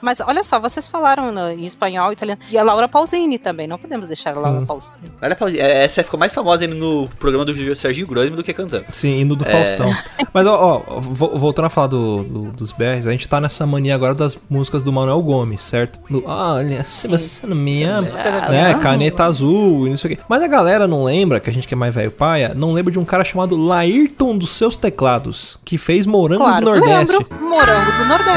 Mas olha só, vocês falaram no- em espanhol, italiano. E a Laura Pausini também, não podemos deixar a Laura Hum. Pausini. Olha é, Essa ficou mais famosa ainda no programa do Serginho Grosmo do que cantando. Sim, indo do Faustão. Mas, ó, ó, vo- voltando a falar do, do- dos BRs, a gente tá nessa mania agora das músicas do Manuel Gomes, certo? Do, Olha, se você não me ama, né? Caneta azul e não sei o quê. Mas a galera não lembra, que a gente que é mais velho paia, não lembra de um cara chamado Laírton dos Seus Teclados, que fez Morango Claro, do Nordeste. lembro. Morango do Nordeste.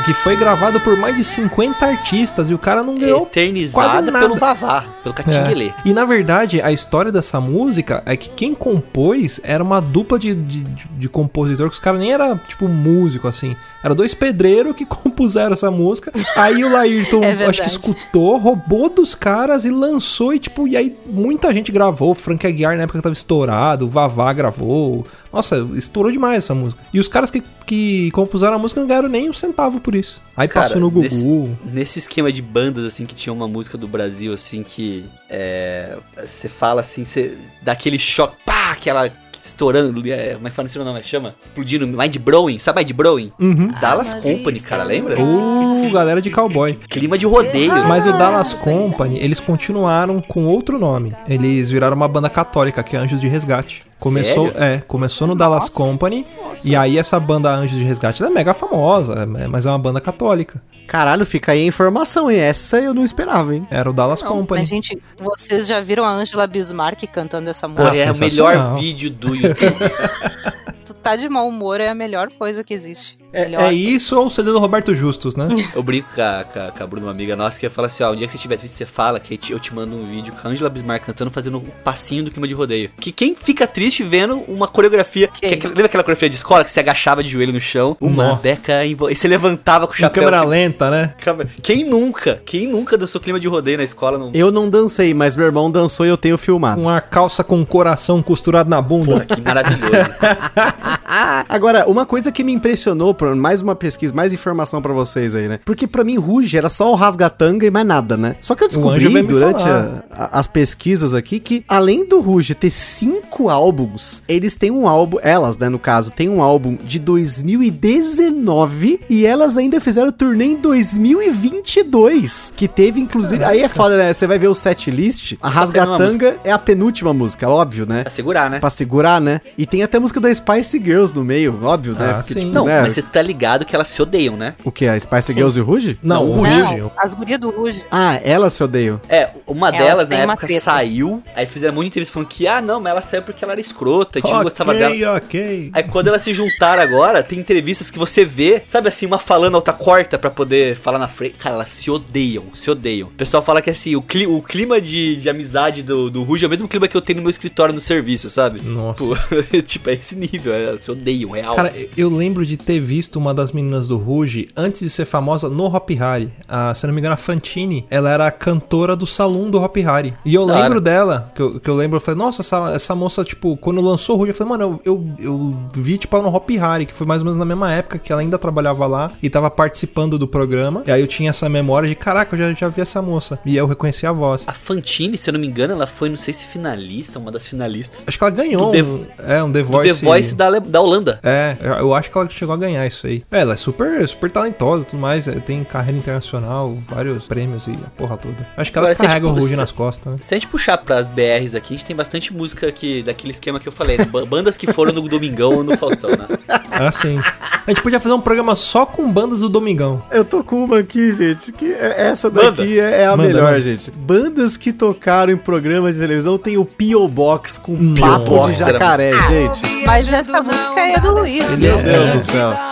É, que foi gravado por mais de 50 artistas e o cara não ganhou quase Eternizado nada. pelo Vavá, pelo Catinguelê. é. E na verdade, a história dessa música é que quem compôs era uma dupla de, de, de- de compositor, que os caras nem era tipo músico assim. Era dois pedreiros que compuseram essa música. Aí o Laírton, É acho que escutou, roubou dos caras e lançou. E tipo, e aí muita gente gravou. Frank Aguiar na época tava estourado, o Vavá gravou. Nossa, estourou demais essa música. E os caras que, que compuseram a música não ganharam nem um centavo por isso. Aí Cara, passou no Gugu. nesse- Nesse esquema de bandas, assim, que tinha uma música do Brasil, assim, que é, você fala assim, você dá aquele choque, pá, aquela estourando, é, como é que fala esse nome? Chama? Explodindo, Mind Blowing, sabe Mind Blowing? Uhum. Dallas Company, cara, lembra? Uh, galera de cowboy. Clima de rodeio. Mas o Dallas Company, eles continuaram com outro nome. Eles viraram uma banda católica, que é Anjos de Resgate. Começou, Sério? é, começou no Dallas Nossa. Company, e aí essa banda Anjos de Resgate ela é mega famosa, é- mas é uma banda católica. Caralho, fica aí a informação, hein? Essa eu não esperava, hein? Era o Dallas Company. Mas, gente, vocês já viram a Angela Bismarck cantando essa música? é o melhor vídeo do YouTube. Tu tá de mau humor, é a melhor coisa que existe. É, é isso ou o CD do Roberto Justus, né? Eu brinco com a, com a, Bruna, uma amiga nossa, que ia falar assim, ó, um dia que você tiver triste, você fala que eu te- eu te mando um vídeo com a Angela Bismarck cantando, fazendo o passinho do clima de rodeio. Que quem fica triste vendo uma coreografia, que lembra aquela coreografia de escola, que você agachava de joelho no chão, uma Nossa. beca em vo- e você levantava com o Em chapéu. câmera assim, lenta, né? Quem nunca? Quem nunca dançou clima de rodeio na escola? Não... Eu não dancei, mas meu irmão dançou e eu tenho filmado. Uma calça com coração costurado na bunda. Porra, que maravilhoso. Agora, uma coisa que me impressionou, por mais uma pesquisa, mais informação pra vocês aí, né? Porque pra mim, Ruge era só o rasgatanga e mais nada, né? Só que eu descobri durante a- a- as pesquisas aqui que, além do Ruge ter cinco álbuns, eles têm um álbum, elas, né, no caso, tem um álbum de 2019 e elas ainda fizeram turnê em 2022, que teve, inclusive, aí é foda, né? Você vai ver o set list, a rasgatanga é a penúltima música, óbvio, né? pra segurar, né? Pra segurar, né? E tem até a música da Spice Girls no meio, óbvio, né? Ah, sim. Não, né? mas você tá ligado que elas se odeiam, né? O que? A Spice Sim. Girls e o Rouge? Não, o Não, Ruge. as gurias do Ruge. Ah, elas se odeiam. É, uma Ela delas na época saiu, aí fizeram muita entrevista falando que, ah, não, mas ela saiu porque ela era escrota, a gente não gostava dela. Ok, ok. Aí quando elas se juntaram agora, tem entrevistas que você vê, sabe assim, uma falando, a outra corta pra poder falar na frente. Cara, elas se odeiam, se odeiam. O pessoal fala que assim, o, cli o clima de, de amizade do, do Ruge é o mesmo clima que eu tenho no meu escritório no serviço, sabe? Nossa. Pô, tipo, é esse nível, é, elas se odeiam, real. Cara, eu lembro de ter visto uma das meninas do Ruge antes de ser famosa no Hop Hari. A, se eu não me engano, a Fantine, ela era a cantora do salão do Hop Hari. E eu Da lembro dela, que eu, que eu lembro, eu falei, nossa, essa, essa moça, tipo, quando lançou o Ruge, eu falei, mano, eu, eu, eu vi, tipo, ela no Hop Hari, que foi mais ou menos na mesma época que ela ainda trabalhava lá e tava participando do programa. E aí eu tinha essa memória de, caraca, eu já, já vi essa moça. E aí eu reconheci a voz. A Fantine, se eu não me engano, ela foi, não sei se finalista, uma das finalistas. Acho que ela ganhou The- um, é, um The Voice. The Voice da, da Holanda. É, eu acho que ela chegou a ganhar isso aí. É, ela é super, super talentosa e tudo mais. é, Tem carreira internacional, vários prêmios e a porra toda. Acho que ela Agora, carrega tipo, o Ruge nas costas, né? Se a gente puxar pras BRs aqui, a gente tem bastante música que, daquele esquema que eu falei, né? Ba- Bandas que foram no Domingão ou no Faustão, né? Ah, sim. A gente podia fazer um programa só com bandas do Domingão. Eu tô com uma aqui, gente, que é- essa daqui é, é a Manda, melhor, gente. Bandas que tocaram em programas de televisão tem o P.O. Box com P.O. papo Box de era- jacaré, gente. Mas essa música é do Luiz. É- Meu Deus do céu.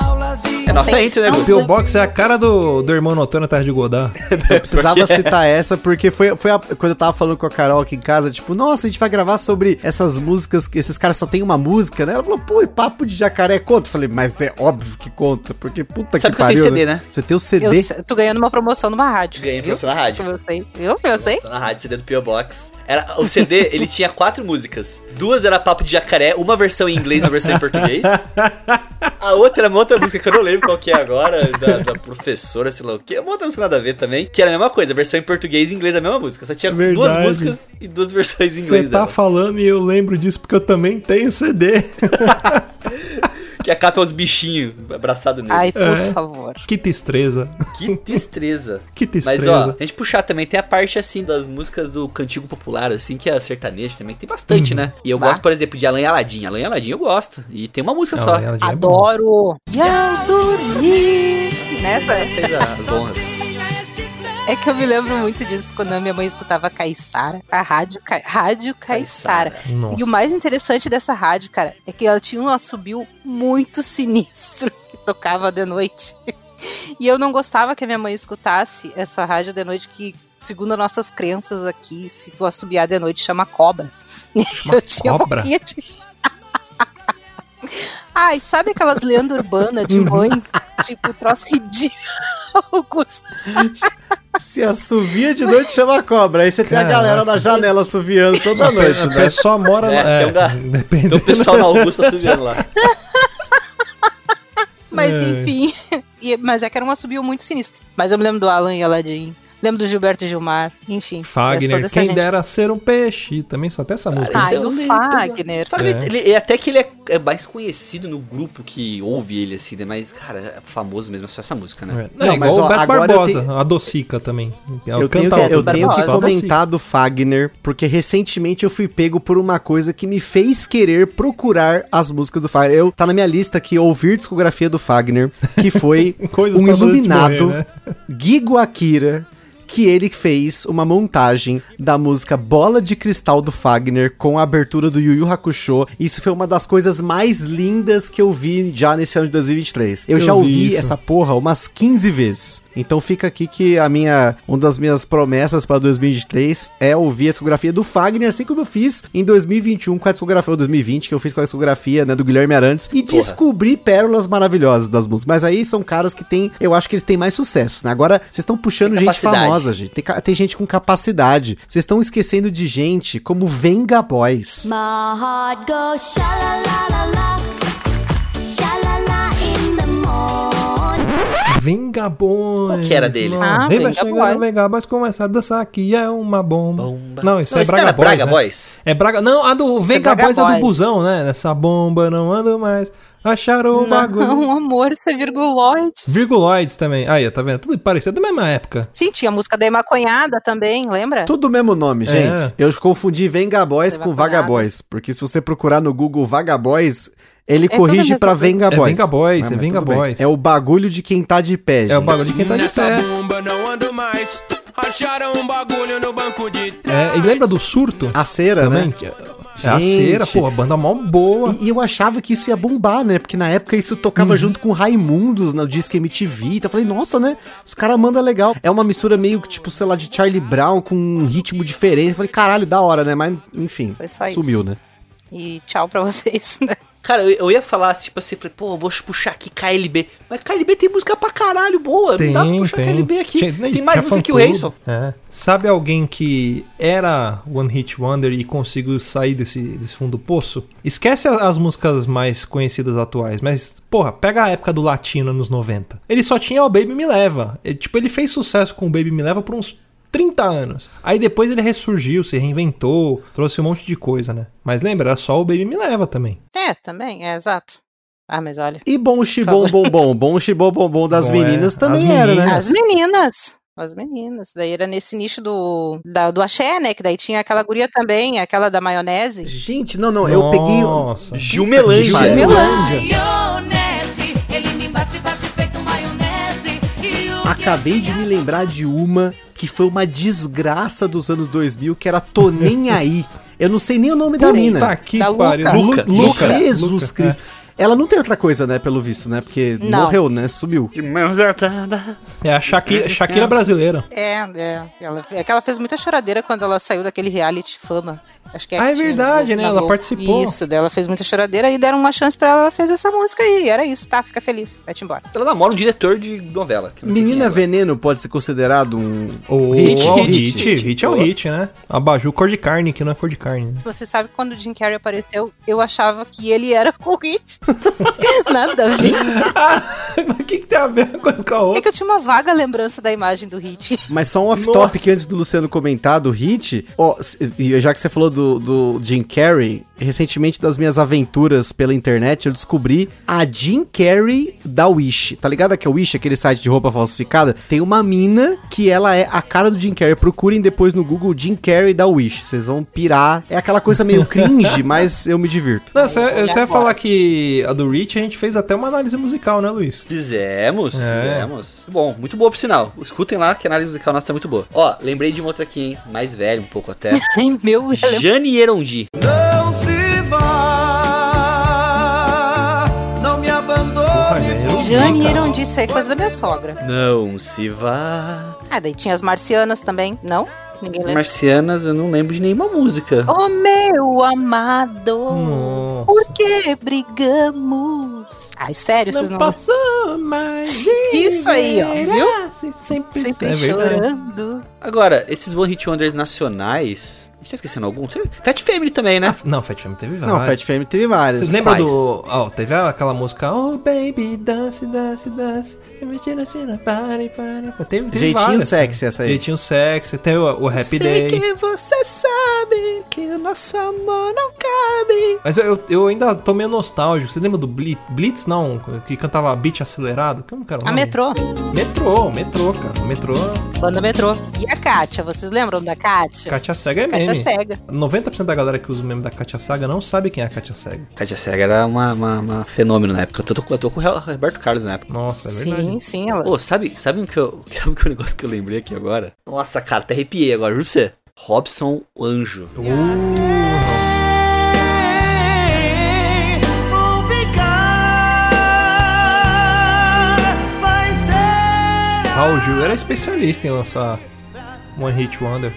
É nossa tem- ente, né, O Gusto? P.O. Box é a cara do, do irmão Noturno Terra de Godard. Eu precisava citar essa porque foi, foi a- quando eu tava falando com a Carol aqui em casa, tipo, nossa, a gente vai gravar sobre essas músicas, que esses caras só tem uma música, né? Ela falou, pô, e papo de jacaré conta? Eu falei, mas é óbvio que conta, porque puta Sabe que que eu tenho pariu. CD, né? Você tem o Eu CD? sei- tô ganhando uma promoção numa rádio. Ganhei promoção na rádio. Eu sei. Eu, eu sei. Na rádio, CD do P.O. Box. Era, o CD, ele tinha quatro músicas. Duas era Papo de Jacaré, uma versão em inglês e uma versão em português. A outra era uma outra música que eu não lembro qual que é agora, da, da professora, sei lá o que. Uma outra música nada a ver também, que era a mesma coisa, versão em português e inglês a mesma música. Só tinha duas Verdade. músicas e duas versões em Você inglês tá dela. falando e eu lembro disso porque eu também tenho CD. Que a capa é os bichinhos abraçados nele. Ai, por É. favor. Que destreza. Que destreza. Que Mas destreza. ó, a gente puxar também, tem a parte assim das músicas do cantigo popular, assim, que é a sertaneja também, tem bastante, né? E eu Bah. gosto, por exemplo, de Alan e Aladim. Alan e Aladim eu gosto. E tem uma música Não, só. é. Adoro. E ao dormir. Nessa. Fez as honras. É que eu me lembro muito disso quando a minha mãe escutava Caissara, a rádio, Ca... rádio Caissara. E o mais interessante dessa rádio, cara, é que ela tinha um assobio muito sinistro que tocava de noite. E eu não gostava que a minha mãe escutasse essa rádio de noite que, segundo as nossas crenças aqui, se tu assobiar de noite chama cobra. eu tinha um cobra? pouquinho de... Ai, sabe aquelas lendas urbanas de mãe? tipo, troço ridículo. Se assovia de noite chama cobra. Aí você tem a Caraca. galera na janela assoviando toda noite, né? pessoa mora É, é, tem um dependendo. Então o pessoal na Augusta subindo lá. Mas É. enfim. E- mas é que era um assobio muito sinistro. Mas eu me lembro do Alan e Aladdin. Lembro do Gilberto Gilmar. Enfim. Fagner, toda essa quem gente. dera ser um peixe. Também só até essa música. Ai, é um o dele, Fagner. Fagner, É. ele, é até que ele é, é mais conhecido no grupo que ouve ele, assim, né? Mas, cara, é famoso mesmo, é só essa música, né? É. Não, Não, igual mas, o ó, Beto agora eu Barbosa, tenho- a Docica também. Ela Eu tenho, eu Beto tenho que comentar do Fagner, porque recentemente eu fui pego por uma coisa que me fez querer procurar as músicas do Fagner. Eu tá na minha lista aqui ouvir discografia do Fagner, que foi um iluminado morrer, né? Gigo Akira que ele fez uma montagem da música Bola de Cristal do Fagner com a abertura do Yu Yu Hakusho. Isso foi uma das coisas mais lindas que eu vi já nesse ano de 2023. Eu, Eu já vi ouvi isso. essa porra umas 15 vezes. Então fica aqui que a minha uma das minhas promessas para 2023 é ouvir a discografia do Fagner, assim como eu fiz em 2021 com a discografia ou 2020 que eu fiz com a discografia, né, do Guilherme Arantes e Porra. descobri pérolas maravilhosas das músicas. Mas aí são caras que têm, eu acho que eles têm mais sucesso, né? Agora vocês estão puxando gente capacidade. Famosa, gente. Tem, tem gente com capacidade. Vocês estão esquecendo de gente como Venga Boys. My heart goes sha la la la. Vengabões. Qual que era deles? Ah, Venga chegar, Boys. Venga Boys começar a dançar que é uma bomba. Bomba. Não, isso Não, é Braga Boys, Braga né? Boys? É Braga... Não, a do Isso é Venga Braga Boys é do busão, né? Essa bomba não anda mais. Acharam o bagulho. Não, amor, isso é virguloide. Virguloides também. Aí, tá vendo? Tudo parecido da mesma época. Sim, tinha a música da Emaconhada também, lembra? Tudo o mesmo nome, É. gente. Eu confundi Venga Boys com vai falar? Vaga Boys. Porque se você procurar no Google Vaga Boys, Ele É corrige pra coisa. Venga É Boys. Venga Boys, Ah, é Venga. Boys. É o bagulho de quem tá de pé, gente. É o bagulho de quem tá de Nessa pé. bomba não ando mais. Acharam um bagulho no banco de É, e lembra do surto? A cera, Também? né? É a cera, pô, a banda mó boa. E, e eu achava que isso ia bombar, né? Porque na época isso tocava Uhum. junto com Raimundos no Disque MTV. Então eu falei, nossa, né? Os caras mandam legal. É uma mistura meio que, tipo, sei lá, de Charlie Brown com um ritmo diferente. Eu falei, caralho, da hora, né? Mas, enfim, Foi só isso. sumiu, né? E tchau pra vocês, né? Cara, eu, eu ia falar, tipo assim, falei, pô, vou puxar aqui KLB. Mas KLB tem música pra caralho boa. Tem, não dá pra puxar tem. KLB aqui. Tem mais música que o. Hanson. É. Sabe alguém que era One Hit Wonder e conseguiu sair desse, desse fundo do poço? Esquece as músicas mais conhecidas atuais, mas, porra, pega a época do latino nos 90. Ele só tinha o Baby Me Leva. Ele, tipo, ele fez sucesso com o Baby Me Leva por uns 30 anos. Aí depois ele ressurgiu, se reinventou, trouxe um monte de coisa, né? Mas lembra, era só o Baby Me Leva também. É, também, é exato. Ah, mas olha. E bom xibom bom bom. Bom xibom bom bom das Bom, meninas é. também As era, né? meninas. As meninas. As meninas. Daí era nesse nicho do, da- do axé, né? Que daí tinha aquela guria também, aquela da maionese. Gente, não, não, eu peguei. Nossa. Gil Melange. Gil mano. Melange. Maionese, ele me bate, bate feito maionese. Acabei de me lembrar de uma que foi uma desgraça dos anos 2000, que era Tô Nem Aí. Eu não sei nem o nome da mina. Tá Da pariu. Luca. Lu- Luca. Jesus Luca, é. Cristo. Ela não tem outra coisa, né, pelo visto, né? Porque Não. morreu, né? Sumiu. De mãos atadas. É a Shakira, Shakira brasileira. É, é. Ela, é que ela fez muita choradeira quando ela saiu daquele reality fama. Acho que Ah, é que tinha verdade, no- né? Ela participou. Isso, daí ela fez muita choradeira e deram uma chance pra ela, ela fez essa música aí. Era isso, tá? Fica feliz. Vai-te embora. Ela namora um diretor de novela. Menina é agora. Veneno pode ser considerado um. O Hit, o hit, hit, hit. hit é o hit, né? Abaju cor de carne, que não é cor de carne. né? Você sabe que quando o Jim Carrey apareceu, eu achava que ele era o Hit. Nada a ver. Mas o que, que tem a ver com a É outra? que eu tinha uma vaga lembrança da imagem do Hit. Mas só um off-topic antes do Luciano comentar do hit. Ó, e já que você falou do, do Jim Carrey, recentemente das minhas aventuras pela internet, eu descobri a Jim Carrey da Wish. Tá ligado que a Wish, aquele site de roupa falsificada? Tem uma mina que ela é a cara do Jim Carrey. Procurem depois no Google Jim Carrey da Wish. Vocês vão pirar. É aquela coisa meio cringe, mas eu me divirto. Não, você, olhar você ia falar que a do Rich a gente fez até uma análise musical, né, Luiz? Fizemos, É. fizemos. Bom, muito boa por sinal. Escutem lá que a análise musical nossa é muito boa. Ó, lembrei de uma outra aqui, hein? Mais velho um pouco até. Ai, meu, Jane Erondi. Não se vá, não me abandone. Jane cara. Erondi, isso aí é coisa da minha sogra. Não se vá. Ah, daí tinha as marcianas também, não? Ninguém lembra. Marcianas, eu não lembro de nenhuma música. Oh, meu amado, Nossa. por que brigamos? Ai, sério, vocês não... passou mais Isso aí, ó, viu? Sempre, Sempre é chorando. Agora, esses One Hit Wonders nacionais. A gente tá esquecendo algum? Fat Family também, né? Ah, não, Fat Family teve vários. Não, Fat Family teve várias. Vocês lembram Faz. do. Ó, teve aquela música Oh baby, dance, dance, dance. Me tira assim na party, party. Teve, teve Jeitinho várias, sexy essa aí. Jeitinho sexy. Tem o, o Happy Sei Day. que você sabe que o nosso amor não cabe. Mas eu, eu ainda tô meio nostálgico. Você lembra do Blitz? Blitz não, que cantava beat acelerado. Como que era o A nome? metrô, Metrô, metrô, cara. Metrô, banda metrô. E a Kátia, vocês lembram da Kátia? Katia Cega é Kátia meme. cega. 90% da galera que usa o meme da Katia Saga não sabe quem é a Katia Cega. Katia Cega era uma, uma, uma fenômeno na época. Eu tô, eu tô com o Roberto Carlos na época. Nossa, é verdade. Sim, sim, ela. Pô, sabe, sabe, o que eu, sabe que o negócio que eu lembrei aqui agora? Nossa, cara, até arrepiei agora, juro pra você. Robson Anjo. Uh, Raul Gil era especialista em lançar One Hit Wonder.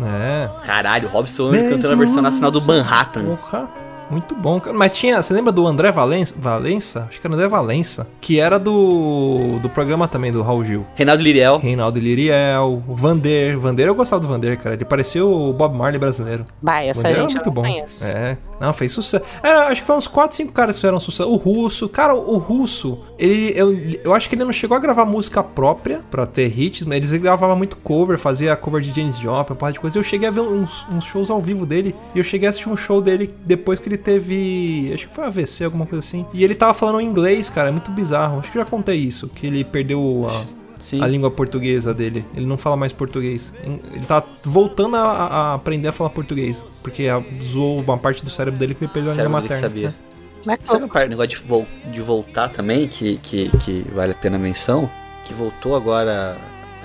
É. Caralho, Robson Anjo cantando a versão nacional do Manhattan. Porra. Muito bom, cara. Mas tinha. Você lembra do André Valença? Valença? Acho que era André Valença. Que era do. do programa também do Raul Gil. Reinaldo Liriel. Reinaldo Liriel, o Vander. Vander, eu gostava do Vander, cara. Ele parecia o Bob Marley brasileiro. Vai, essa Vander era gente eu não conheço. É. Não, fez sucesso. Era, acho que foi uns 4, 5 caras que fizeram sucesso. O Russo. Cara, o Russo, ele. Eu, eu acho que ele não chegou a gravar música própria pra ter hits, mas ele gravava muito cover, fazia cover de James Joplin, uma porra de coisa. Eu cheguei a ver uns, uns shows ao vivo dele. E eu cheguei a assistir um show dele depois que ele teve. Acho que foi AVC, alguma coisa assim. E ele tava falando inglês, cara. É muito bizarro. Acho que eu já contei isso. Que ele perdeu a Sim. a língua portuguesa dele. Ele não fala mais português. Ele tá voltando a, a aprender a falar português. Porque a- zoou uma parte do cérebro dele que ele perdeu a língua materna. sabia. Como é que Sabe um par- negócio de, vol- de voltar também, que, que, que vale a pena a menção? Que voltou agora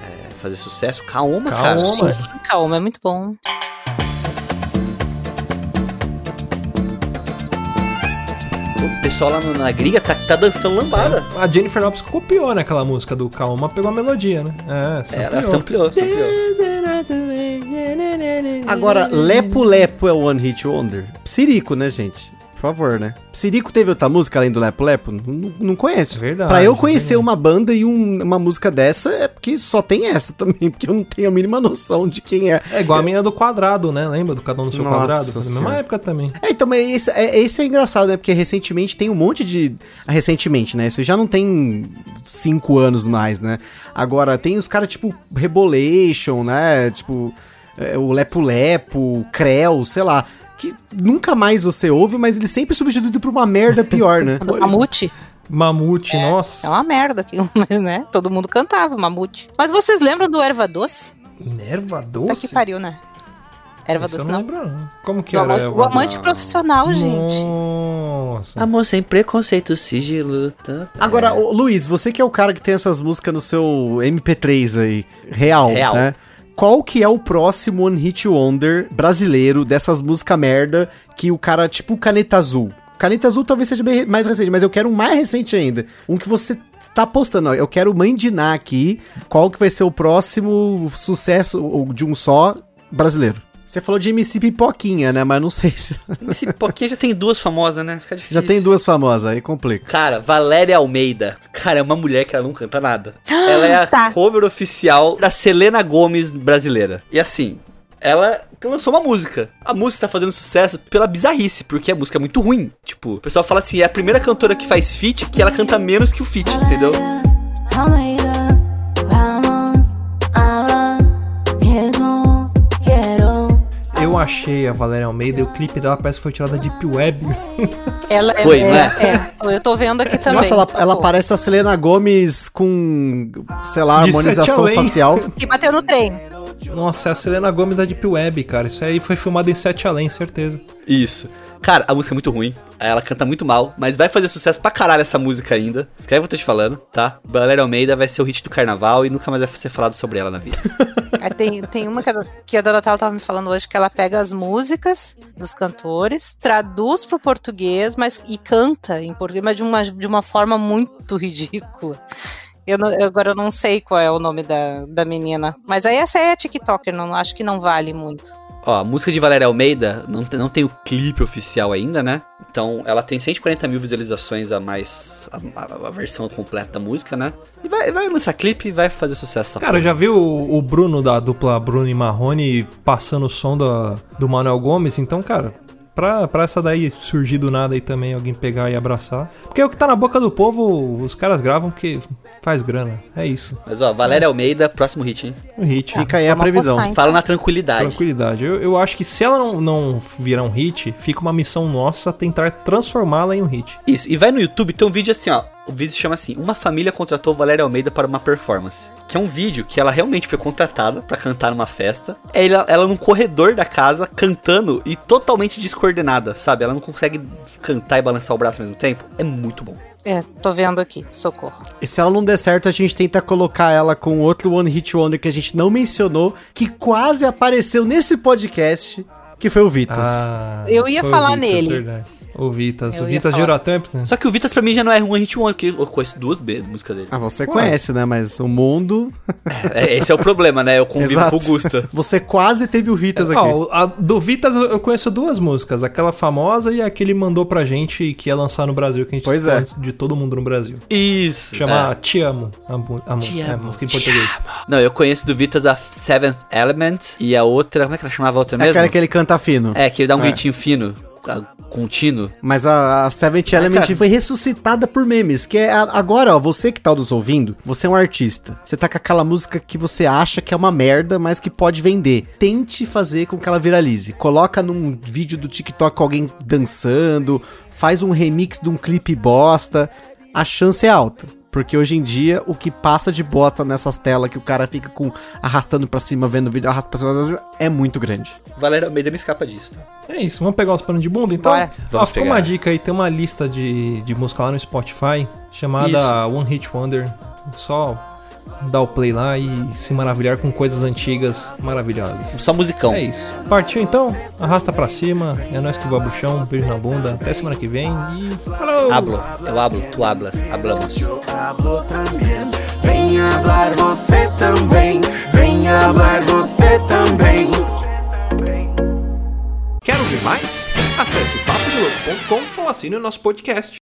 é, fazer sucesso? Kaoma, cara. Kaoma. Calma, é muito bom. O pessoal lá na gringa tá, tá dançando lambada. A Jennifer Lopes copiou, né, aquela música do Calma, pegou a melodia, né? É, É, Ela sampleou, sampleou. Agora, Lepo Lepo é o One Hit Wonder? Psirico, né, gente? Por favor, né? Psirico teve outra música além do Lepo Lepo? Não, não conheço. É verdade, Pra eu conhecer verdade. uma banda e um- uma música dessa é porque só tem essa também, porque eu não tenho a mínima noção de quem é. É igual a menina do quadrado, né? Lembra do Cada um no seu Nossa quadrado? Na mesma época também. É, então, mas esse é, esse é engraçado, né? Porque recentemente tem um monte de. Recentemente, né? Isso já não tem cinco anos mais, né? Agora tem os caras tipo Rebolation, né? Tipo, é, o Lepo Lepo, o Creu, sei lá. Que nunca mais você ouve, mas ele sempre é substituído por uma merda pior, né? Do Mamute. Mamute, nossa. É uma merda aquilo, mas né? Todo mundo cantava Mamute. Mas vocês lembram do Erva Doce? Nerva Tá doce? que pariu, né? Erva Doce não não. Como que O, era? amante, o amante Doce? profissional, gente. Nossa. Amor sem preconceito, sigilo. Tá? Agora, ô, Luiz, você que é o cara que tem essas músicas no seu MP3 aí, real, Real. né? Qual que é o próximo One Hit Wonder brasileiro dessas músicas merda que o cara, tipo Caneta Azul? Caneta Azul talvez seja bem mais recente, mas eu quero um mais recente ainda. Um que você tá postando, ó. Eu quero mandinar aqui qual que vai ser o próximo sucesso de um só brasileiro. Você falou de MC Pipoquinha, né? Mas não sei se... Esse Pipoquinha já tem duas famosas, né? Fica difícil. Já tem duas famosas, aí complica. Cara, Valéria Almeida. Cara, é uma mulher que ela não canta nada. Ela é a Tá. cover oficial da Selena Gomes brasileira. E assim, ela lançou uma música. A música tá fazendo sucesso pela bizarrice, porque a música é muito ruim. Tipo, o pessoal fala assim, é a primeira cantora que faz feat que ela canta menos que o feat, entendeu? Almeida, vamos Eu achei a Valéria Almeida e o clipe dela parece que foi tirada de Deep Web. Ela é, Foi, é, né? é, eu tô vendo aqui também. Nossa, ela, ela parece a Selena Gomes com, sei lá, De harmonização facial. Que bateu no trem. Nossa, é a Selena Gomes da Deep Web, cara. Isso aí foi filmado em Sete Além, certeza. Isso. Cara, a música é muito ruim. Ela canta muito mal, mas vai fazer sucesso pra caralho essa música ainda. Escreve o que eu tô te falando, tá? Valéria Almeida vai ser o hit do carnaval e nunca mais vai ser falado sobre ela na vida. Aí tem, tem uma que a, que a Dona Tala tava me falando hoje, que ela pega as músicas dos cantores, traduz pro português, mas e canta em português, mas de uma, de uma forma muito ridícula. Eu, não- agora eu não sei qual é o nome da, da menina. Mas aí essa é a TikToker, não, acho que não vale muito. Ó, a música de Valéria Almeida não, tem- não tem o clipe oficial ainda, né? Então ela tem 140 mil visualizações a mais. a, a- versão completa da música, né? E vai, vai lançar clipe e vai fazer sucesso. Cara, porra. já viu o, o Bruno da dupla Bruno e Marrone passando o som da, do Manuel Gomes? Então, cara, pra, pra essa daí surgir do nada e também alguém pegar e abraçar. Porque é o que tá na boca do povo, os caras gravam porque faz grana. É isso. Mas ó, Valéria Almeida, próximo hit, hein? Um hit. Fica aí a previsão. apostar, Fala na tranquilidade. Tranquilidade. Eu, eu acho que se ela não, não virar um hit, fica uma missão nossa tentar transformá-la em um hit. Isso, e vai no YouTube, tem um vídeo assim, ó. O vídeo chama assim: Uma família contratou Valéria Almeida para uma performance. Que é um vídeo que ela realmente foi contratada pra cantar numa festa. É ela, ela num corredor da casa, cantando e totalmente descoordenada, sabe? Ela não consegue cantar e balançar o braço ao mesmo tempo. É muito bom. É, tô vendo aqui, socorro. E se ela não der certo, a gente tenta colocar ela com outro One Hit Wonder que a gente não mencionou, que quase apareceu nesse podcast, que foi o Vitas. Ah, Eu ia falar Vitas, nele. verdade. O Vitas. Eu o Vitas falar. gerou a tempo, né? Só que o Vitas pra mim já não é um hit one, porque eu conheço duas B- músicas dele. Ah, você Quase. conhece, né? Mas o mundo. É, esse é o problema, né? Eu convivo Exato. com o Gusta. Você quase teve o Vitas aqui. Ó, a do Vitas eu conheço duas músicas, aquela famosa e a que ele mandou pra gente que ia lançar no Brasil, que a gente Pois é. antes de todo mundo no Brasil. Isso. Chama é. Te Amo, a, a música, é, Amo, música em Te português. Não, eu conheço do Vitas a Seventh Element e a outra. Como é que ela chamava a outra é mesmo? aquela que ele canta fino. É, que ele dá um É. gritinho fino, contínuo. Mas a, a Seventh Element cara. foi ressuscitada por memes. Que é a- agora, ó, você que tá nos ouvindo, você é um artista. Você tá com aquela música que você acha que é uma merda, mas que pode vender. Tente fazer com que ela viralize. Coloca num vídeo do TikTok com alguém dançando, faz um remix de um clipe bosta. A chance é alta. Porque hoje em dia, o que passa de bosta nessas telas que o cara fica com arrastando pra cima, vendo o vídeo, arrasta pra cima, é muito grande. Valéria Almeida não escapa disso, tá? É isso, vamos pegar os panos de bunda então? Bora. Ó, Vamos ficou pegar. uma dica aí, tem uma lista de, de música lá no Spotify chamada One Hit Wonder. Só dar o play lá e se maravilhar com coisas antigas maravilhosas. Só musicão. É isso. Partiu então? Arrasta pra cima. É nós que voa pro chão. Beijo na bunda. Até semana que vem. E falou! Hablo, eu hablo, tu hablas, hablamos. hablo también. Ven hablar você também. Vem hablar você também. Quer ouvir mais? Acesse papodelouco.com ou assine o nosso podcast.